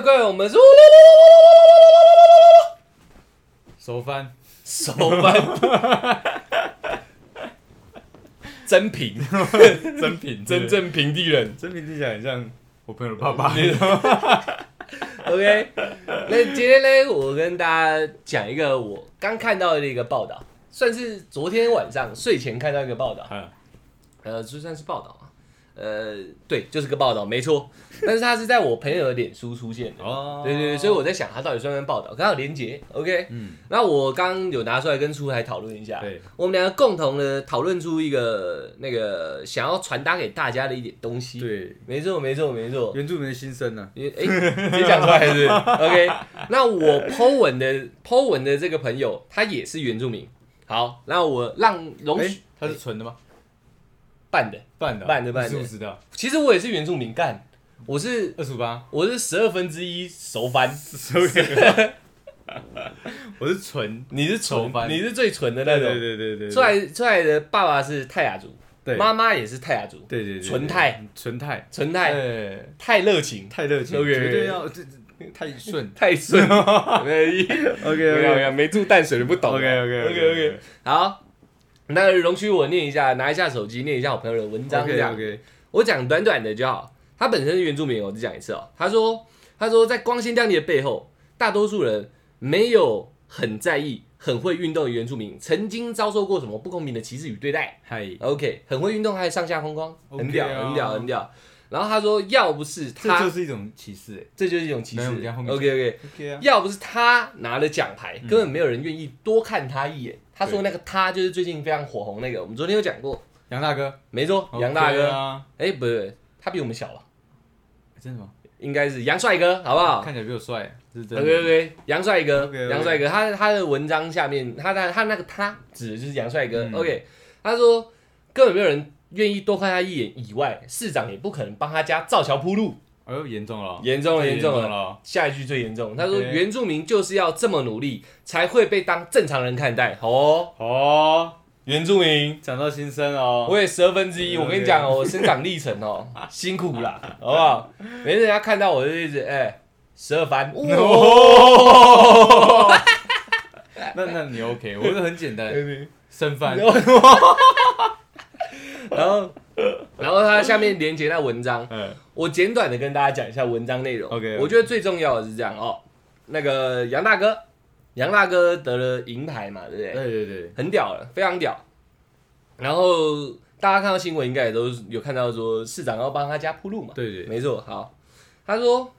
各位，我们是手翻，手翻，真平，真品，真正平地人。真平听起来很像我朋友的爸爸。OK，那今天呢，我跟大家讲一个我刚看到的一个报道，算是昨天晚上睡前看到一个报道，呃，就算是报道，呃，对，就是个报道，没错。但是它是在我朋友的脸书出现的，哦对对对，所以我在想它到底算不算报道，刚好连结，OK。嗯，那我刚刚有拿出来跟出海讨论一下，对，我们两个共同的讨论出一个那个想要传达给大家的一点东西。，对，没错没错没错。原住民的心声呢？你哎，直接讲出来是不是 OK。那我 Po 文的 Po 文的这个朋友，他也是原住民。好，那我让容哎许，他是纯的吗？办的。半的啊，半的半的。你知不知道？其实我也是原住民干，我是二十八，我是十二分之一熟番，我是纯，你是纯，番。你是最纯的对对那种。对对对，出来出来的爸爸是泰雅族，对。妈妈也是泰雅族，对对对，纯泰，纯泰，纯泰。对，太热情，太热情，OK 绝对要太顺。太顺。没 OK 有没 OK 有没住淡水的不懂啊。OK OK OK OK。好，那容许我念一下，拿一下手机念一下我朋友的文章，这 OK 我讲短短的就好。他本身是原住民，我只讲一次哦。他说，他说在光鲜亮丽的背后，大多数人没有很在意、很会运动的原住民，曾经遭受过什么不公平的歧视与对待。嗨，OK，很会运动，还有上下空框，很屌，啊很屌，很屌。然后他说，要不是他这他，就是一种歧视哎。这就是一种歧视。没有我们等一下后面 OK OK，OK 啊，要不是他拿了奖牌，嗯根本没有人愿意多看他一眼。他说那个他就是最近非常火红那个，我们昨天有讲过，杨大哥，没错，OK 杨大哥。啊，哎，不对，他比我们小了？真的吗？应该是杨帅哥，好不好看起来比我帅，这是真的。？OK OK，杨帅哥杨帅哥，他他的文章下面，他的他那个他指的就是杨帅哥。嗯 OK，他说根本没有人愿意多看他一眼，以外，市长也不可能帮他家造桥铺路。哎呦，严重了，严重了，太严重了。下一句最严重，他说原住民就是要这么努力，才会被当正常人看待。哦，哦，原住民，讲到心声哦。我也十二分之一。我跟你讲哦，我生长历程哦，辛苦啦，好不好？每次人家看到我就一直哎，十二番。哦 那那你 OK，我是很简单，生饭。然后，然后他下面连接那文章，嗯，我简短的跟大家讲一下文章内容。OK，OK。我觉得最重要的是这样哦，那个杨大哥，杨大哥得了银牌嘛，对不对？对对对，很屌了，非常屌。然后大家看到新闻应该也都有看到说市长要帮他家铺路嘛，对对，没错。好，他说，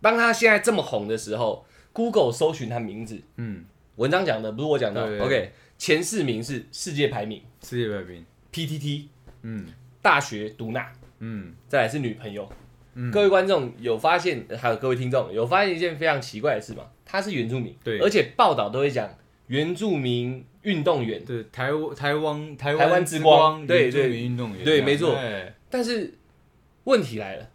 当他现在这么红的时候，Google 搜寻他名字，嗯，文章讲的不是我讲的对对，OK，前四名是世界排名。世界排名，，PTT 嗯。大学读那，嗯。再来是女朋友。嗯，各位观众有发现，还有各位听众有发现一件非常奇怪的事吗？他是原住民，对。而且报道都会讲原住民运动员。对台湾台湾台台湾之光。对对。原住民运动员，对没错。但是问题来了，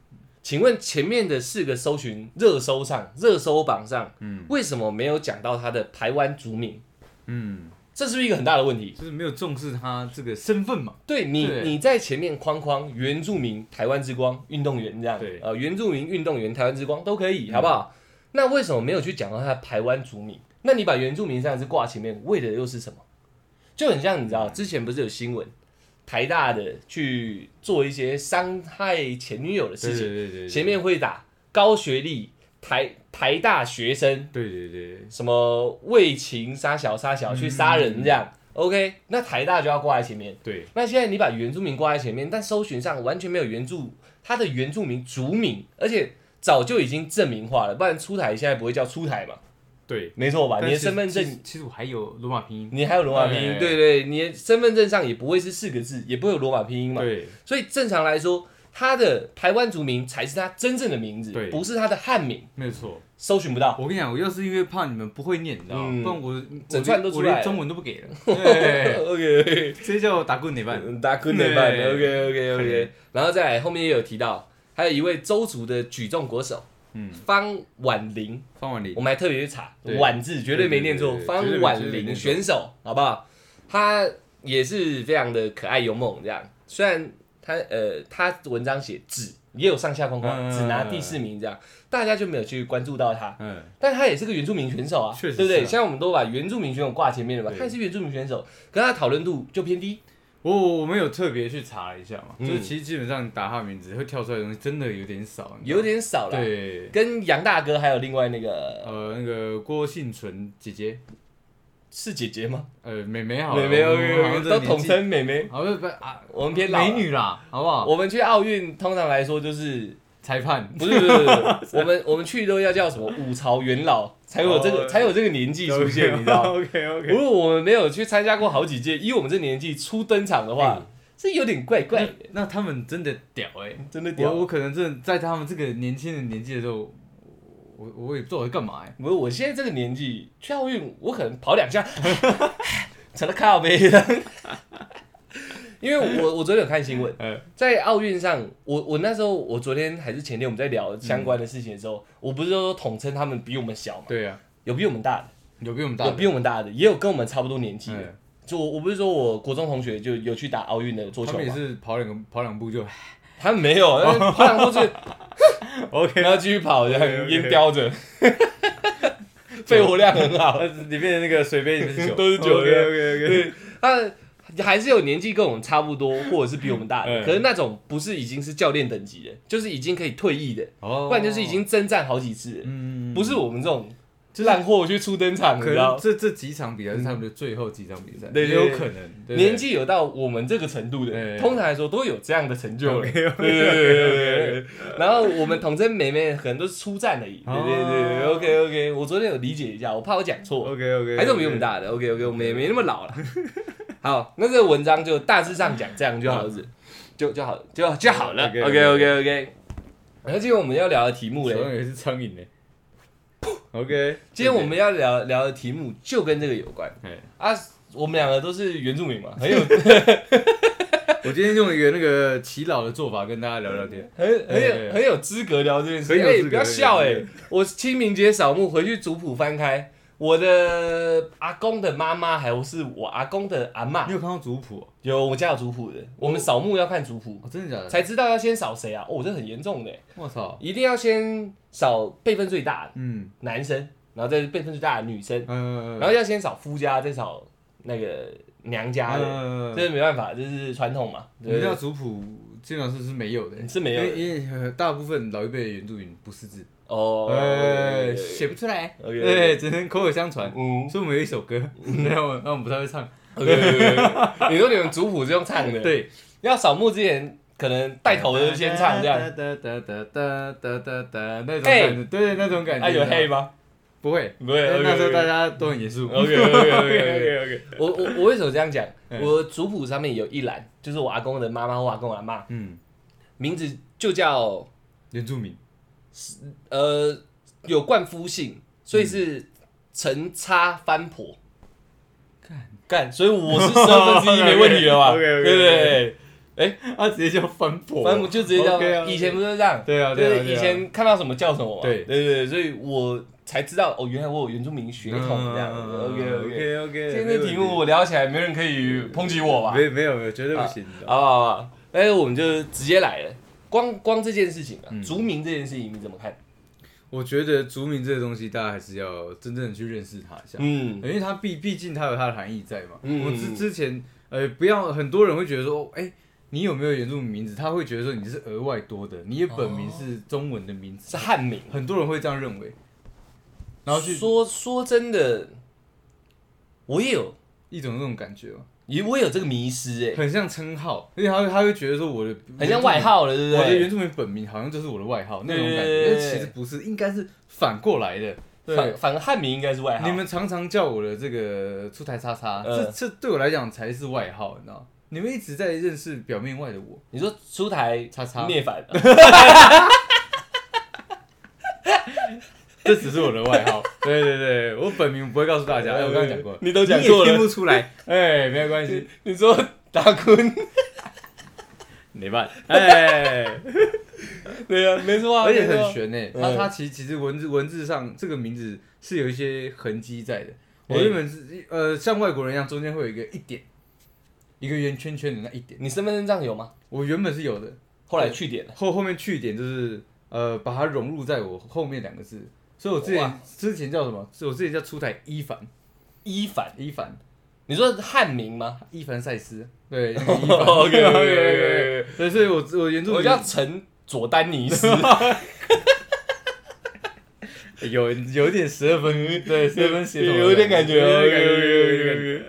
请问前面的四个搜寻热搜上、热搜榜上，嗯。为什么没有讲到他的台湾族名？嗯，这是不是一个很大的问题？就是没有重视他这个身份嘛。对你，对你在前面框框原住民台湾之光运动员这样，对呃，原住民运动员台湾之光都可以，嗯好不好？那为什么没有去讲到他的台湾族名？那你把原住民这样子挂前面，为的又是什么？就很像你知道，之前不是有新闻，台大的去做一些伤害前女友的事对情，对对对，前面会打高学历台台大学生对对对，什么为情杀小杀小去杀人这样、o k 那台大就要挂在前面。对。那现在你把原住民挂在前面，但搜寻上完全没有原住他的原住民族名，而且早就已经证明化了，不然出台现在不会叫出台嘛，对，没错吧？你的身份证其实我还有罗马拼音，你还有罗马拼音，哎对对，你的身份证上也不会是四个字，也不会有罗马拼音嘛，对。所以正常来说，他的台湾族名才是他真正的名字，对。不是他的汉名，没有错。搜寻不到。我跟你讲，我要是因为怕你们不会念，你知道吗？嗯。不然我整串都出来了。我连中文都不给了，对，OK，直接叫我打棍哪办？打滚得办对，OK OK OK，然后再来后面也有提到，还有一位周族的举重国手嗯，方婉玲，方婉玲。我，们还特别去查对。婉字，绝对没念错，对对对方绝对没婉玲绝对没念错。选手，好不好？他也是非常的可爱勇猛，这样。虽然他呃，他文章写只也有上下框框，嗯只拿第四名这样，大家就没有去关注到他。嗯，但他也是个原住民选手啊，对不对？现在我们都把原住民选手挂前面了嘛，对。他也是原住民选手，可他讨论度就偏低。我我们有特别去查一下嘛，嗯。就是其实基本上打他名字会跳出来的东西真的有点少，有吗？点少了。，对，跟杨大哥还有另外那个呃，那个郭幸存姐姐，是姐姐吗？呃，妹妹好了，妹妹 OK，都统称妹妹。好像不啊，我们偏老美女啦，好不好？我们去奥运通常来说就是裁判不是不是不是，我们我们去都要叫什么五朝元老才有这个哦才有这个年纪出现，你知道？？OK OK，如果我们没有去参加过好几届，以我们这年纪初登场的话，这有点怪怪的，那他们真的屌哎、真的屌我。我可能真的在他们这个年轻的年纪的时候，我我也不知道我在干嘛哎、不是，我现在这个年纪去奥运，我可能跑两下，成了靠背了。因为我 我昨天有看新闻，呃，在奥运上，我我那时候我昨天还是前天我们在聊相关的事情的时候，我不是说统称他们比我们小嘛，对啊，有比我们大的，有比我们大的，有比我们大的，也有跟我们差不多年纪的。嗯。就我我不是说我国中同学就有去打奥运的桌他们也嘛，是跑两个跑两步就他们没有，他们跑两步是 OK，然后继续跑，这 OK，OK 样烟叼着，肺活量很好。里面的那个水杯里面是酒，都是酒 OK OK OK，对，他还是有年纪跟我们差不多，或者是比我们大的，嗯可是那种不是已经是教练等级的，就是已经可以退役的，哦。不然就是已经征战好几次，嗯。不是我们这种就是烂货去出登场，你可知道能？这这几场比赛是他们的最后几场比赛，也有可能对不对年纪有到我们这个程度的，对通常来说都有这样的成就了。对对对对对对。然后我们统称妹妹可能都是出战而已。对对对对，OK OK。我昨天有理解一下，我怕我讲错，OK OK，还是我们比我们大的。OK OK，我们也没那么老了。好，那这个文章就大致上讲这样就好了，就就好就就好了。OK OK OK。然后今天我们要聊的题目嘞，手上也是苍蝇呢。OK，今天我们要聊聊的题目就跟这个有关哎，啊。我们两个都是原住民嘛，很有我今天用一个那个祈老的做法跟大家聊聊天。很很哎有很有资格聊这件事。哎不要笑哎、我清明节扫墓回去族谱翻开，我的阿公的妈妈还有是我阿公的阿嬷你，有看到族谱哦？有我家有族谱的。我们扫墓要看族谱，哦真的假的？才知道要先扫谁啊？哦，这很严重的欸，我操！一定要先扫辈分最大的嗯男生，然后再是辈分最大的女生，嗯，然后要先扫夫家，再扫那个娘家的。嗯这是没办法，这是传统嘛，我们对不对家族谱基本上是是没有的，是没有的因为因为呃大部分老一辈的原住民不识字，哦，哎，写不出来，对，只能口口相传。嗯。所以我们有一首歌，然后我那我们不太会唱，，OK，你说你们族谱是用唱的，，对，要扫墓之前可能带头的先唱这样，哒哒哒哒哒哒哒那种嘿感觉，对，那种感觉。啊有黑吗？不会，不会那时候大家家都很严肃。OK OK OK OK，OK，我我我为什么这样讲？嗯我族谱上面有一栏，就是我阿公的妈妈或阿公阿妈嗯，名字就叫原住民，呃有冠夫姓，所以是陈差翻婆。干干，所以我是十二分之一 没问题了吧对不对？他直接叫翻婆，翻婆就直接叫以前不是这样？对啊，就是以前看到什么叫什么。对对对，所以我才知道哦，原来我有原住民血统这样。OK OK。OK OK，今天的题目我聊起来，没人可以抨击我吧？没没有没有，绝对不行的。好好？好不好？但是我们就直接来了。光光这件事情啊，嗯族名这件事情你怎么看？我觉得族名这个东西，大家还是要真正的去认识它一下，嗯因为它毕毕竟它有它的含义在嘛。嗯我之之前呃，不要很多人会觉得说，哎、你有没有原住民名字？他会觉得说你是额外多的，你的本名是中文的名字，是汉名。很多人会这样认为，然后去说说真的，我也有，一种那种感觉嘛，也我也有这个迷失哎，很像称号，因为他会他会觉得说我的很像外。号了，对不对？我的原住民本名好像就是我的外号那种感对觉，但其实不是，应该是反过来的。反，反而汉名应该是外号。你们常常叫我的这个出台叉叉，嗯这这对我来讲才是外号，你知道？你们一直在认识表面外的我，你说出台叉叉灭反，这只是我的外号。对对对，我本名不会告诉大家，哎，我刚刚讲过，你都讲你也听。不出来，哎，没有关系，你说达坤，没办，哎，对呀，没错啊，而且很悬呢。嗯。他他其实其实文字文字上这个名字是有一些痕迹在的。我哎原本是呃像外国人一样，中间会有一个一点，一个圆圈圈的那一点，你身份证上有吗？我原本是有的，后来去点了。后后面去点就是呃，把它融入在我后面两个字，所以我之前之前叫什么？所以我之前叫出台伊凡，伊凡，伊凡，你说汉名吗？伊凡赛斯，对，伊凡。OK，OK，OK，OK。对，所以我我原著我名叫陈佐丹尼斯。有有一点十二分，对，十二分协同的，有点感觉有点感觉有点感觉。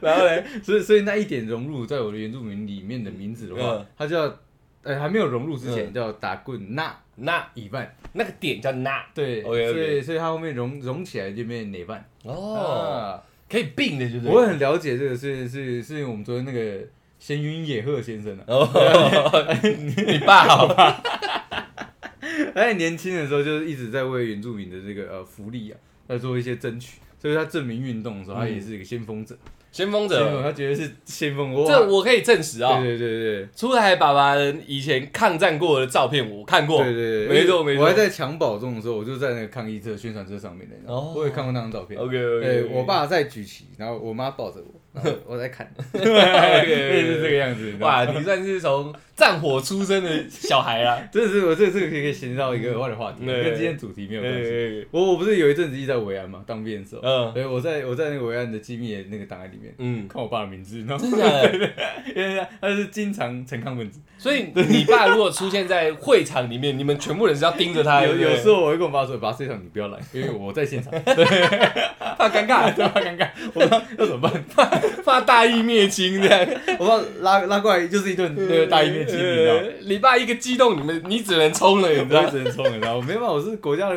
然后嘞，所以所以那一点融入在我的原住民里面的名字的话嗯，它叫呃还没有融入之前嗯。叫打棍那那一半，那个点叫那对，OK，OK。所以所以它后面融融起来就变哪半哦，啊。可以并的，对不对？我很了解这个，是是是我们昨天那个闲云野鹤先生啊，哦，你爸好吧？他在年轻的时候就是一直在为原住民的这个呃福利啊，在做一些争取，所以他证明运动的时候，他也是一个先锋者，先锋先锋者，他绝对是先锋，哇。这我可以证实啊。对对对对。出海爸爸以前抗战过的照片我看过，对对对，没错没错。我还在襁褓中的时候，我就在那个抗议车宣传车上面的，你知道吗哦。我也看过那张照片。OK 对 OK，我爸在举旗，然后我妈抱着我，我在看，OK，类似这个样子。哇，你算是从战火出生的小孩啊。这是我这这个可以可以衔接到一个额外的话题，跟今天主题没有关系。我我不是有一阵子一直在维安嘛，当兵的时候，嗯对，我在我在那个维安的机密的那个档案里面嗯，看我爸的名字，然后真的？因为他是经常陈抗分子，所以你爸如果出现在会场里面，你们全部人是要盯着他，有有时候我会跟我爸说，爸这场你不要来，因为我在现场，怕尴尬，对吧？尴尬，我不知道要怎么办，怕大义灭亲这样。我爸拉拉过来就是一顿那个大义灭亲，你知道你爸一个激动，你们你只能冲了，你知道？只能冲了，你知道没办法，我是国家的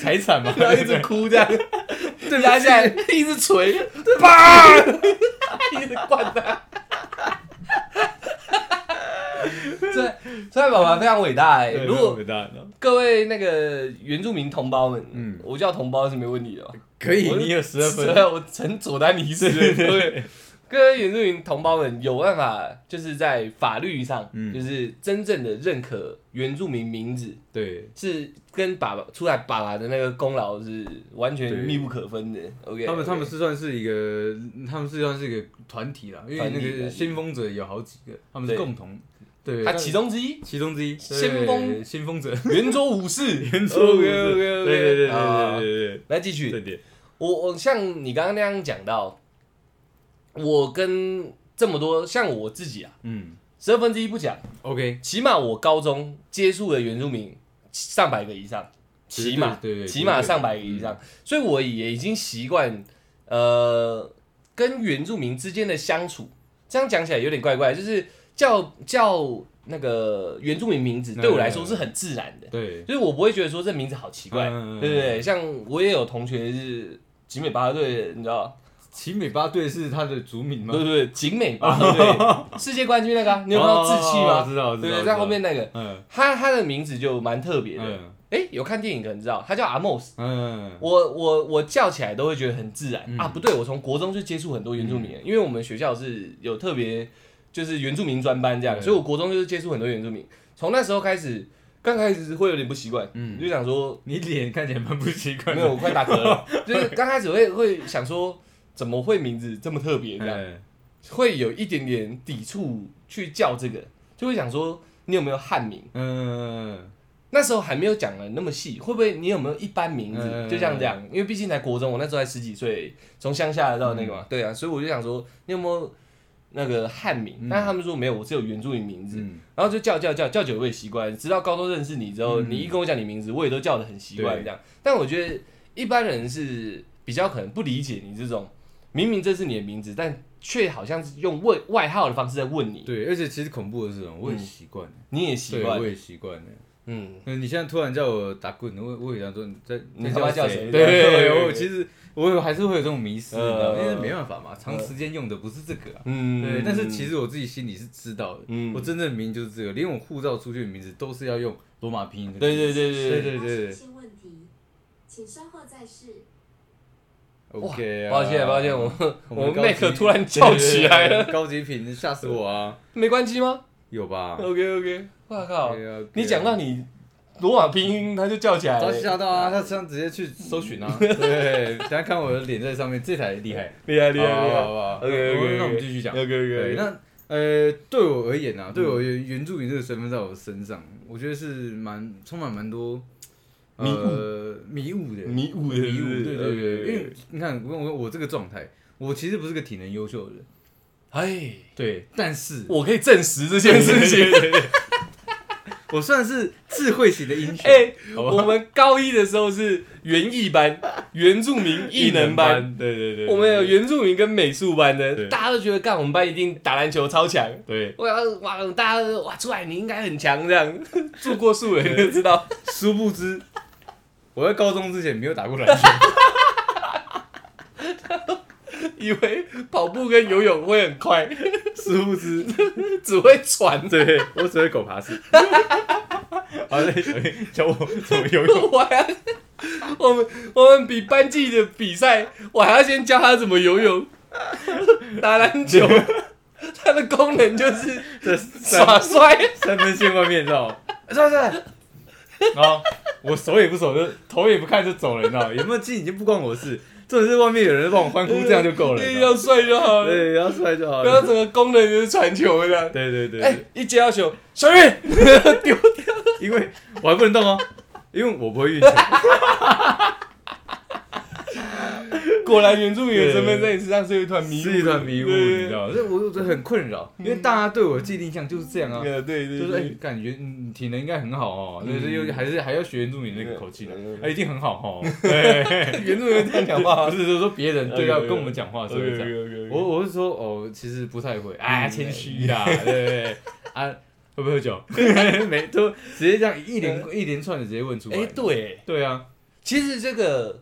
财产嘛，然后一直哭这样，对压下来，一直捶，啪，一直灌他。这这爸爸非常伟大如果各位那个原住民同胞们，嗯。我叫同胞是没问题的。哦。可以，你有十二分，对，我陈佐丹尼斯，对，各位原住民同胞们有办法，就是在法律上，嗯。就是真正的认可原住民名字，对。是跟爸爸出来爸爸的那个功劳是完全密不可分的。OK，他们他们是算是一个，他们是算是一个团体啦，因为那个先锋者有好几个，他们是共同，对，他其中之一，其中之一，先锋？先锋者，圆桌武士，圆桌武士对对对对对啊对对来继续。我我像你刚刚那样讲到，我跟这么多像我自己啊，嗯。十二分之一不讲。，OK，起码我高中接触的原住民上百个以上，起码对对对起码上百个以上，所以我也已经习惯呃跟原住民之间的相处。这样讲起来有点怪怪，就是叫叫那个原住民名字对我来说是很自然的，对，就是我不会觉得说这名字好奇怪，嗯对不对？像我也有同学是集美巴队，你知道。奇美巴队是他的族名吗对？对对，景美巴队 世界冠军那个啊、你有看到志气吗？哦知道，知道，对对，在后面那个，嗯他他的名字就蛮特别的。嗯哎、有看电影可能知道，他叫阿莫斯。嗯，我我我叫起来都会觉得很自然、嗯啊！不对，我从国中就接触很多原住民人，因为我们学校是有特别就是原住民专班这样，所以我国中就是接触很多原住民。从那时候开始，刚开始会有点不习惯，嗯就想说你脸看起来蛮不习惯，没有，我快打嗝了。就是刚开始会会想说，怎么会名字这么特别这样？嗯会有一点点抵触去叫这个，就会想说你有没有汉名？嗯，那时候还没有讲的那么细，会不会你有没有一般名字？嗯就这样，因为毕竟才国中，我那时候才十几岁，从乡下来到那个嘛，对啊，所以我就想说你有没有那个汉名？嗯。但是他们说没有，我只有原住民名字，嗯。然后就叫叫叫叫久我也习惯，直到高中认识你之后，嗯。你一跟我讲你名字，我也都叫的很习惯对这样。但我觉得一般人是比较可能不理解你这种，明明这是你的名字，但却好像是用外外号的方式在问你，对，而且其实恐怖的是什么？我也习惯。了，你也习对，惯我，也习惯。了。嗯，嗯，你现在突然叫我打棍，我我也想说你在你他妈叫谁？对对对对，我其实我有还是会有这种迷失，因为没办法嘛，长时间用的不是这个，嗯，对。但是其实我自己心里是知道的，我真正名就是这个，连我护照出去的名字都是要用罗马拼音。对对对对对对对。请稍后再试。OK 啊，抱歉抱歉，我我麦克突然叫起来了，高级品吓死我啊！没关机吗？有吧？OK OK，哇靠！你讲到你。罗马拼音，他就叫起来。他了，吓到啊！他这样直接去搜寻啊！对，等下看我的脸在上面，这台厉害，厉害厉害厉害。好不好？好不好 OK，OK，OK 那我们继续讲。OK 对，OK，那呃，对我而言啊，对我原原住民这个身份在我身上，我觉得是蛮充满蛮多迷雾。呃迷雾的。迷雾的迷雾，对对对，对因为你看我我我这个状态，我其实不是个体能优秀的人，哎，对，但是我可以证实这件事情。我算是智慧型的英雄，哎，我们高一的时候是园艺班、原住民艺能班，，对对对，我们有原住民跟美术班的，大家都觉得干我们班一定打篮球超强。对，我要哇，大家都哇出来你应该很强这样，住过树人就知道。殊不知。我在高中之前没有打过篮球，以为跑步跟游泳会很快，殊不知，只会喘。对我只会狗爬式。好嘞，教我怎么游泳。我还要，我们我们比班级的比赛，我还要先教他怎么游泳、打篮球。它的功能就是这耍帅。三分线外面，你知道吗？是不是？然后我手也不手，就头也不看就走了，你知道吗？有没有进已经不关我的事，重点是外面有人帮我欢呼，这样就够了。要帅就好了。对，要帅就好然后了。整个工人就是传球这样。对对对，哎、一接到球，小玉 丢掉。因为我还不能动哦，因为我不会运球。果然原住民的身份在你身上是一团迷雾，是一团迷雾，你知道吗？这我我觉得很困扰，因为大家对我的既定印象就是这样啊。对对对，就是哎，感觉嗯体能应该很好哦，嗯。对对，又还是还要学原住民那个口气哎，一定很好哦。对，原住民这样讲话不，是 就是说别人对要跟我们讲话是不是这样。我我是说哦，其实不太会，哎，嗯谦虚啦，对对对。啊，会不会喝酒？没都直接这样一连一连串的直接问出来。哎，对，对啊，其实这个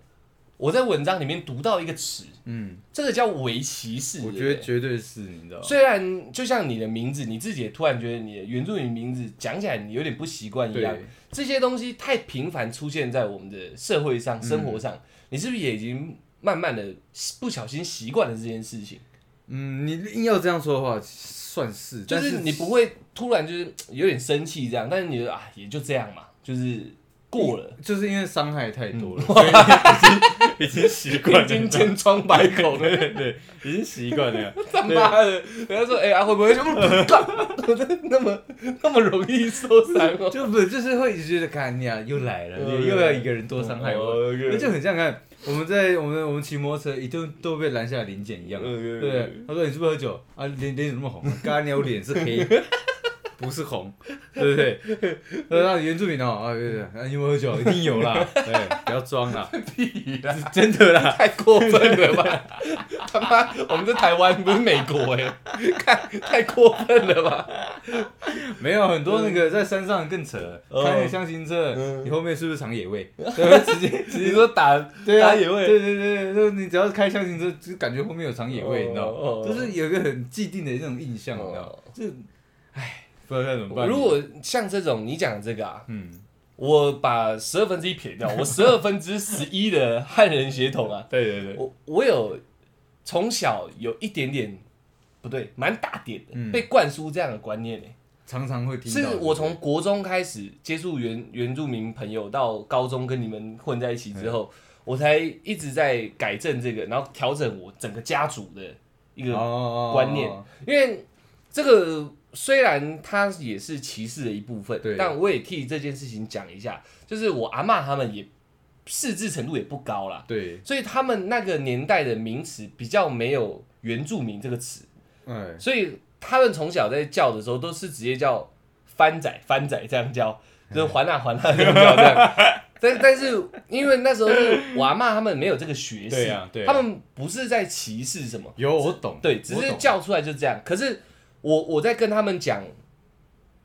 我在文章里面读到一个词，嗯，这个叫围棋式。我觉得绝对是，你知道吗？虽然就像你的名字，你自己也突然觉得你的原住民名字讲起来你有点不习惯一样，这些东西太频繁出现在我们的社会上、生活上，你是不是也已经慢慢的不小心习惯了这件事情？嗯，你硬要这样说的话，算是，就是你不会突然就是有点生气这样，但是你啊也就这样嘛，就是过了，就是因为伤害太多了，所以已经已经习惯已经，千疮百孔了。对已经习惯了。他妈的，人家说哎、啊会不会 那么那么容易受伤哦？就不是，就是会一直觉得，看你啊，又来了，又要一个人多伤害我，哦那就很像看我们在我们我们骑摩托车一定都被拦下来临检一样，嗯对不对？他说你是不是喝酒啊？脸脸怎么那么红？刚刚你脸是黑，不是红，对不对？呃，那原住民哦，啊对对，啊你有没有喝酒？一定有啦，对，不要装啦，屁啦！真的啦。太过分了吧！他妈，我们在台湾不是美国哎、看太过分了吧？没有很多那个在山上更扯，哦开那个箱型车，嗯你后面是不是藏野味？对，直接直接说打对啊，打野味对对对对，就是你只要开箱型车，就感觉后面有藏野味，你知道？就是有一个很既定的那种印象，你知道？就，唉，不知道该怎么办。如果像这种你讲的这个啊，嗯，我把十二分之一撇掉，我十二分之十一的汉人血统啊，对对对，我我有从小有一点点不对，蛮大点的，嗯。被灌输这样的观念呢、常常会听到。是我从国中开始接触原原住民朋友，到高中跟你们混在一起之后，我才一直在改正这个，然后调整我整个家族的一个哦。观念。因为这个虽然它也是歧视的一部分，但我也替这件事情讲一下，就是我阿妈他们也识字程度也不高啦，对，所以他们那个年代的名词比较没有原住民这个词，哎，所以他们从小在叫的时候都是直接叫番仔番仔这样叫，就是还啊还啊这样叫这样。但但是因为那时候是我阿妈他们没有这个学识，对啊对啊。他们不是在歧视什么，有我懂，对，只是叫出来就这样。可是我我在跟他们讲，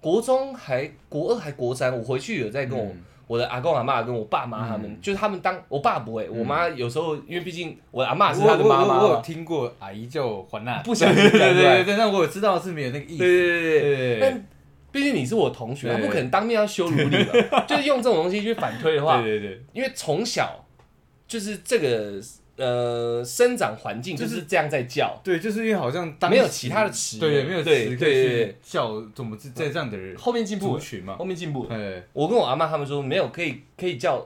国中还国二还国三，我回去有在跟我、嗯我的阿公阿妈跟我爸妈他们，嗯就是他们当我爸不会，我妈有时候因为毕竟我的阿妈是我他的妈妈我有，听过阿姨叫我还娜，不想对对对对，但我也知道是没有那个意思。对对对对对。对但毕竟你是我同学，他不可能当面要羞辱你嘛，就是用这种东西去反推的话，对对对，因为从小就是这个呃生长环境就是这样在叫，对，就是因为好像当没有其他的词对，没有词对可以叫怎么在这样的人后面进步，族群嘛。后。面进步。哎，我跟我阿妈他们说没有，可以可以叫，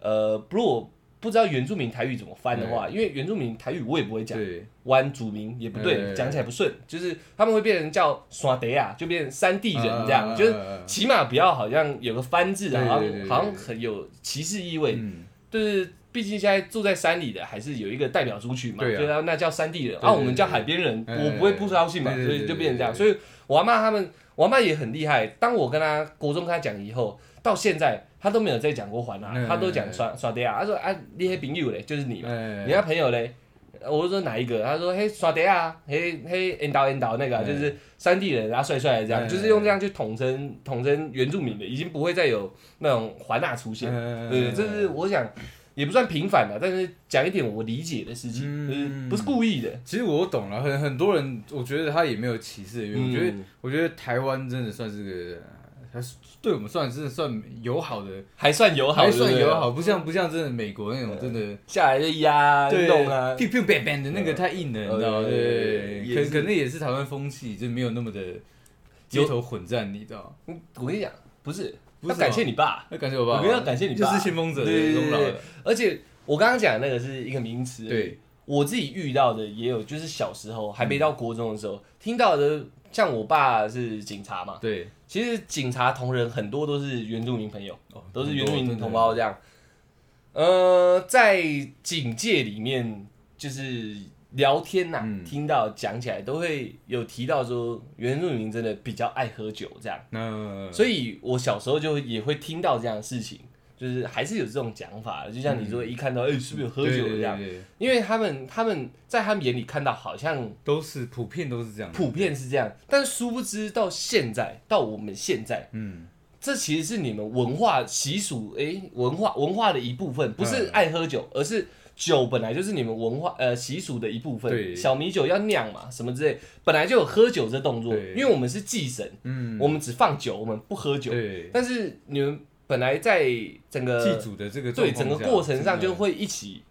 呃，不如我不知道原住民台语怎么翻的话，因为原住民台语我也不会讲，对，湾主名也不对，哎讲起来不顺，就是他们会变成叫耍德亚，就变成山地人这样，啊就是啊。啊啊起码不要好像有个翻字啊，好像好像很有歧视意味。嗯，就是毕竟现在住在山里的，还是有一个代表族群嘛，对啊就是那叫山地人，啊，我们叫海边人，哎我不会不高兴嘛，所以就变成这样。所以我阿妈他们，我阿妈也很厉害。当我跟他国中跟他讲以后，到现在他都没有再讲过还啊，嗯他都讲耍耍爹啊，他说啊，你那朋友嘞，就是你嘛，哎你那朋友嘞。我就说哪一个？他说嘿耍爹啊，嘿 嘿引导引导那个就是山地人，然后帅帅的这样，哎就是用这样去统称统称原住民的，已经不会再有那种环纳出现。嗯对，这是我想也不算平反吧，但是讲一点我理解的事情，嗯就是不是故意的。其实我懂了，很很多人，我觉得他也没有歧视的原因。我觉得，嗯我觉得台湾真的算是个，还是对我们算是算友好的，还算友好，还算友好，不像不像真的美国那种真的。下来就压对，弄啊，，biu biu bang bang 的那个太硬了，你知道吗？呃对，可可能也是台湾风气，就没有那么的街头混战，你知道我跟你讲，不是要感谢你爸，要感谢我爸，我们要感谢你爸。就是先锋者的对而且我刚刚讲的那个是一个名词，对，我自己遇到的也有，就是小时候还没到国中的时候听到的，像我爸是警察嘛，对，其实警察同仁很多都是原住民朋友。哦都是原住民同胞这样。呃，在警界里面，就是聊天呐、嗯。听到讲起来都会有提到说，原住民真的比较爱喝酒这样，嗯所以我小时候就也会听到这样的事情。就是还是有这种讲法，就像你说，一看到哎、是不是有喝酒这样？因为他们他们在他们眼里看到好像都是普遍都是这样，普遍是这样，但殊不知到现在到我们现在，嗯，这其实是你们文化习俗，哎、文化文化的一部分，不是爱喝酒，而是酒本来就是你们文化呃习俗的一部分。对。小米酒要酿嘛，什么之类，本来就有喝酒这动作，对。因为我们是祭神，嗯，我们只放酒，我们不喝酒。对。但是你们本来在整个祭祖的这个对整个过程上就会一起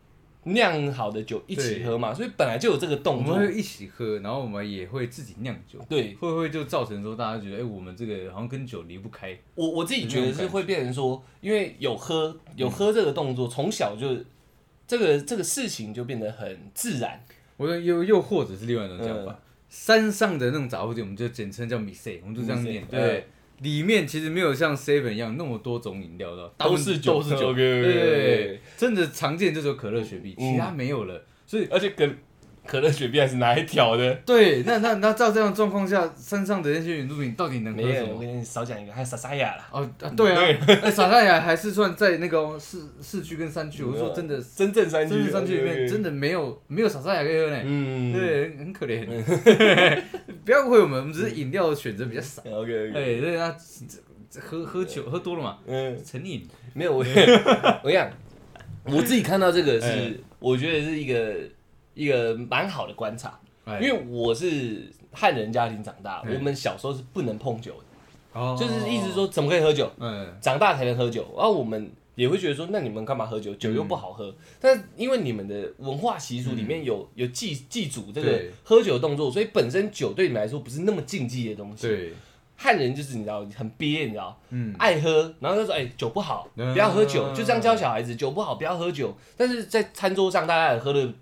酿好的酒一起喝嘛，所以本来就有这个动作。我们会一起喝，然后我们也会自己酿酒，对。会不会就造成说大家觉得，哎、我们这个好像跟酒离不开，我我自己觉得是会变成说，因为有喝有喝这个动作，从小就这个这个事情就变得很自然。我说又又或者是另外一种讲法，嗯山上的那种杂货店，我们就简称叫米 C，我们就这样念对。里面其实没有像 Seven 一样那么多种饮料的，都是酒都是酒，对真的常见就只有可乐、雪碧，嗯其他没有了。所以而且可可乐雪碧还是哪一条的。对，那那那照这样的状况下，山上的那些原住民到底能喝没有，我什么？跟你少讲一个，还有萨沙雅啦，哦，啊对啊，那撒沙雅还是算在那个哦市市区跟山区。我说真的，真正山区，真正山区里面真的没有没有撒沙雅可以喝呢。嗯，对，很很可怜。不要误会我们，我们只是饮料的选择比较少。，OK 哎对啊，喝喝酒喝多了嘛，嗯，成瘾。没有我，我跟你讲，我自己看到这个哎是，我觉得是一个一个蛮好的观察，哎。因为我是汉人家庭长大，哎。我们小时候是不能碰酒的，哦。就是一直说怎么可以喝酒，嗯，长大才能喝酒，然后我们也会觉得说，那你们干嘛喝酒？酒又不好喝。嗯但因为你们的文化习俗里面有、有祭祭祖这个喝酒的动作，所以本身酒对你们来说不是那么禁忌的东西。对，汉人就是你知道很憋，你知道，嗯，爱喝，然后他说哎、酒不好，嗯不要喝酒，就这样教小孩子酒不好不要喝酒。但是在餐桌上大家也喝的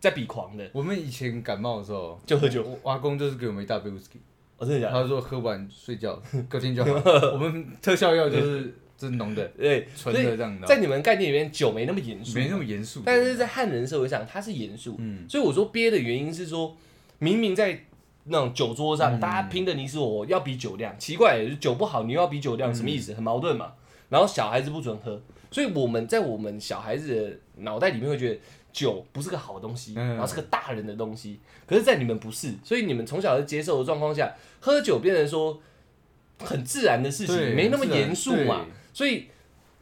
在比狂的，我们以前感冒的时候就喝酒我我阿公就是给我们一大杯 whisky，我、真的假的？他说喝完睡觉，隔天就好。我们特效药就是就是浓的、对，纯的这样的，在你们概念里面酒没那么严肃，没那么严肃。但是在汉人社会上它是严肃。嗯，所以我说憋的原因是说，明明在那种酒桌上，嗯大家拼的你死我活，要比酒量，奇怪，酒不好你又要比酒量，什么意思？很矛盾嘛。然后小孩子不准喝，所以我们在我们小孩子的脑袋里面会觉得酒不是个好东西，嗯然后是个大人的东西。可是，在你们不是，所以你们从小就接受的状况下，喝酒变成说很自然的事情，没那么严肃嘛。所以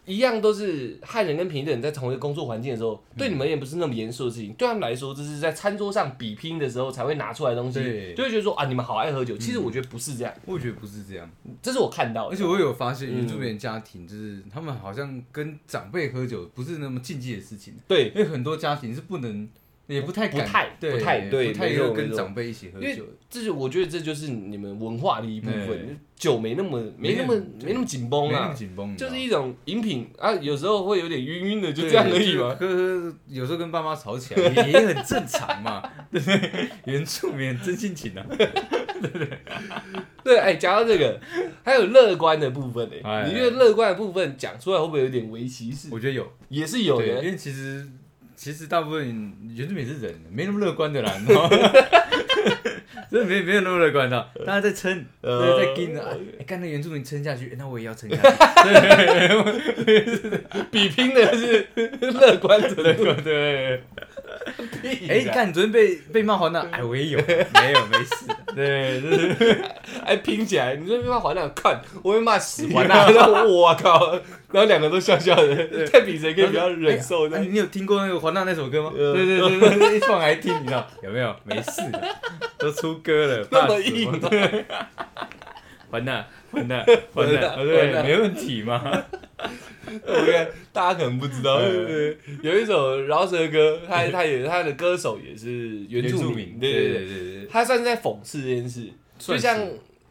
一样都是汉人跟平等人在同一个工作环境的时候，对你们也不是那么严肃的事情，对他们来说，这是在餐桌上比拼的时候才会拿出来的东西，对。就会觉得说啊，你们好爱喝酒。其实我觉得不是这样，我觉得不是这样，这是我看到的。而且我有发现嗯。原住民家庭就是他们好像跟长辈喝酒不是那么禁忌的事情，对。因为很多家庭是不能也不太敢不太不太对不太会跟长辈一起喝酒。这是我觉得这就是你们文化的一部分，酒没那么没那么对没那么紧绷啊，紧绷，就是一种饮品啊，有时候会有点晕晕的，就对这样而已嘛。喝喝，有时候跟爸妈吵起来也也很正常嘛，对 不对？原住民真性情啊，对 对，哎，讲到这个，还有乐观的部分哎哎，你觉得乐观的部分讲出来会不会有点为歧视？我觉得有也是有的，因，为其实其实大部分原住民是人，没那么乐观的啦？真的没没有那么乐观的，大家在撑，呃对，在跟着，哎，看那原住民撑下去，哎那我也要撑下去，比拼的是乐观程度。对。屁 哎，你看，你昨天被被骂还那，哎，我也有，没有，没事，对，就是 哎，拼起来，你说被骂还那，看我被骂死还那，然后我靠，然后两个都笑笑的，看比谁可以比较忍受你有听过那个华纳那首歌吗？呃。对对对对对，一放来听，你知道有没有？没事的，都出歌了，那么硬我对，华纳华纳华华纳纳，华对，没问题嘛。我看大家可能不知道，呃有一首饶舌歌，他他也他的歌手也是原住民，对对对对，他算是在讽刺这件事，就像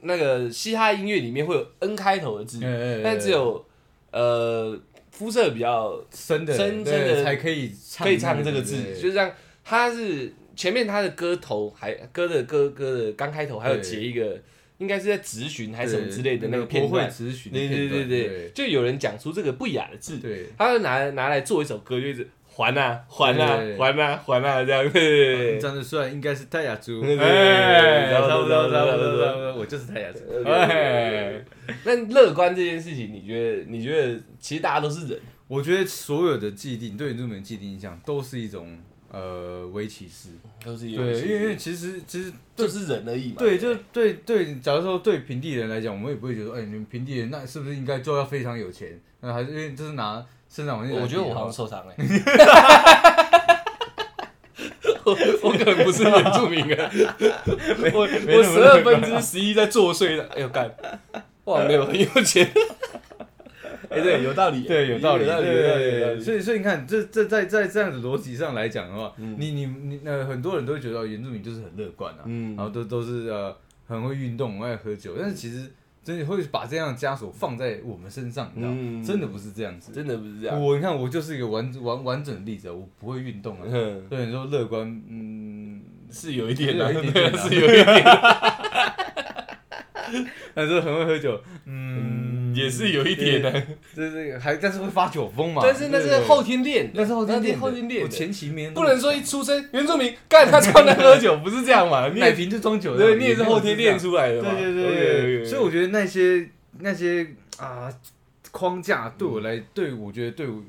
那个嘻哈音乐里面会有 N 开头的字，但只有呃肤色比较深的深深的才可以可以唱这个字，对。就是这样。他是前面他的歌头还歌的歌歌的刚开头还有对。截一个，应该是在质询还是什么之类的那个片段，咨询的对对，对对，就有人讲出这个不雅的字，对。他就拿拿来做一首歌，就一直还啊还啊对。还啊还啊这样，对长得帅应该是泰雅族，对对对哎，差不多多差不多差不多我就是泰雅族对对，对哎。那乐观这件事情，你觉得你觉得其实大家都是人，我觉得所有的既定对原住民的既定印象都是一种呃微歧视，都是对，因为因为其实其实就是人而已嘛，对，就对对，假如说对平地人来讲，我们也不会觉得，哎、你们平地人那是不是应该就要非常有钱？那还是因为这是拿生长环境。我觉得我好像受伤了。我我可能不是原住民啊，我我十二分之十一在作祟的。哎呦干，哇没有很有钱。哎对，有道理，对，有道理，有道理。所以所以你看，这这在在这样的逻辑上来讲的话，嗯你你你呃，很多人都会觉得哦原住民就是很乐观啊，嗯然后都都是呃很会运动，很爱喝酒，但是其实真的会把这样的枷锁放在我们身上，你知道吗？嗯真的不是这样子。真的不是这样。我你看，我就是一个完完完整的例子啊，我不会运动啊。嗯，对你说乐观，嗯，是有一点有一点是有一点，但是很会喝酒，嗯，也是有一点的。这这个还但是会发酒疯嘛？但是那是后，天练，那是后天练，后天练我。前期没不能说一出生原住民干他超能喝酒，不是这样嘛？你奶瓶就装酒的，对，你也是后天练出来的嘛。对对对对，所以我觉得那些那些啊框架对我来，对我觉得对我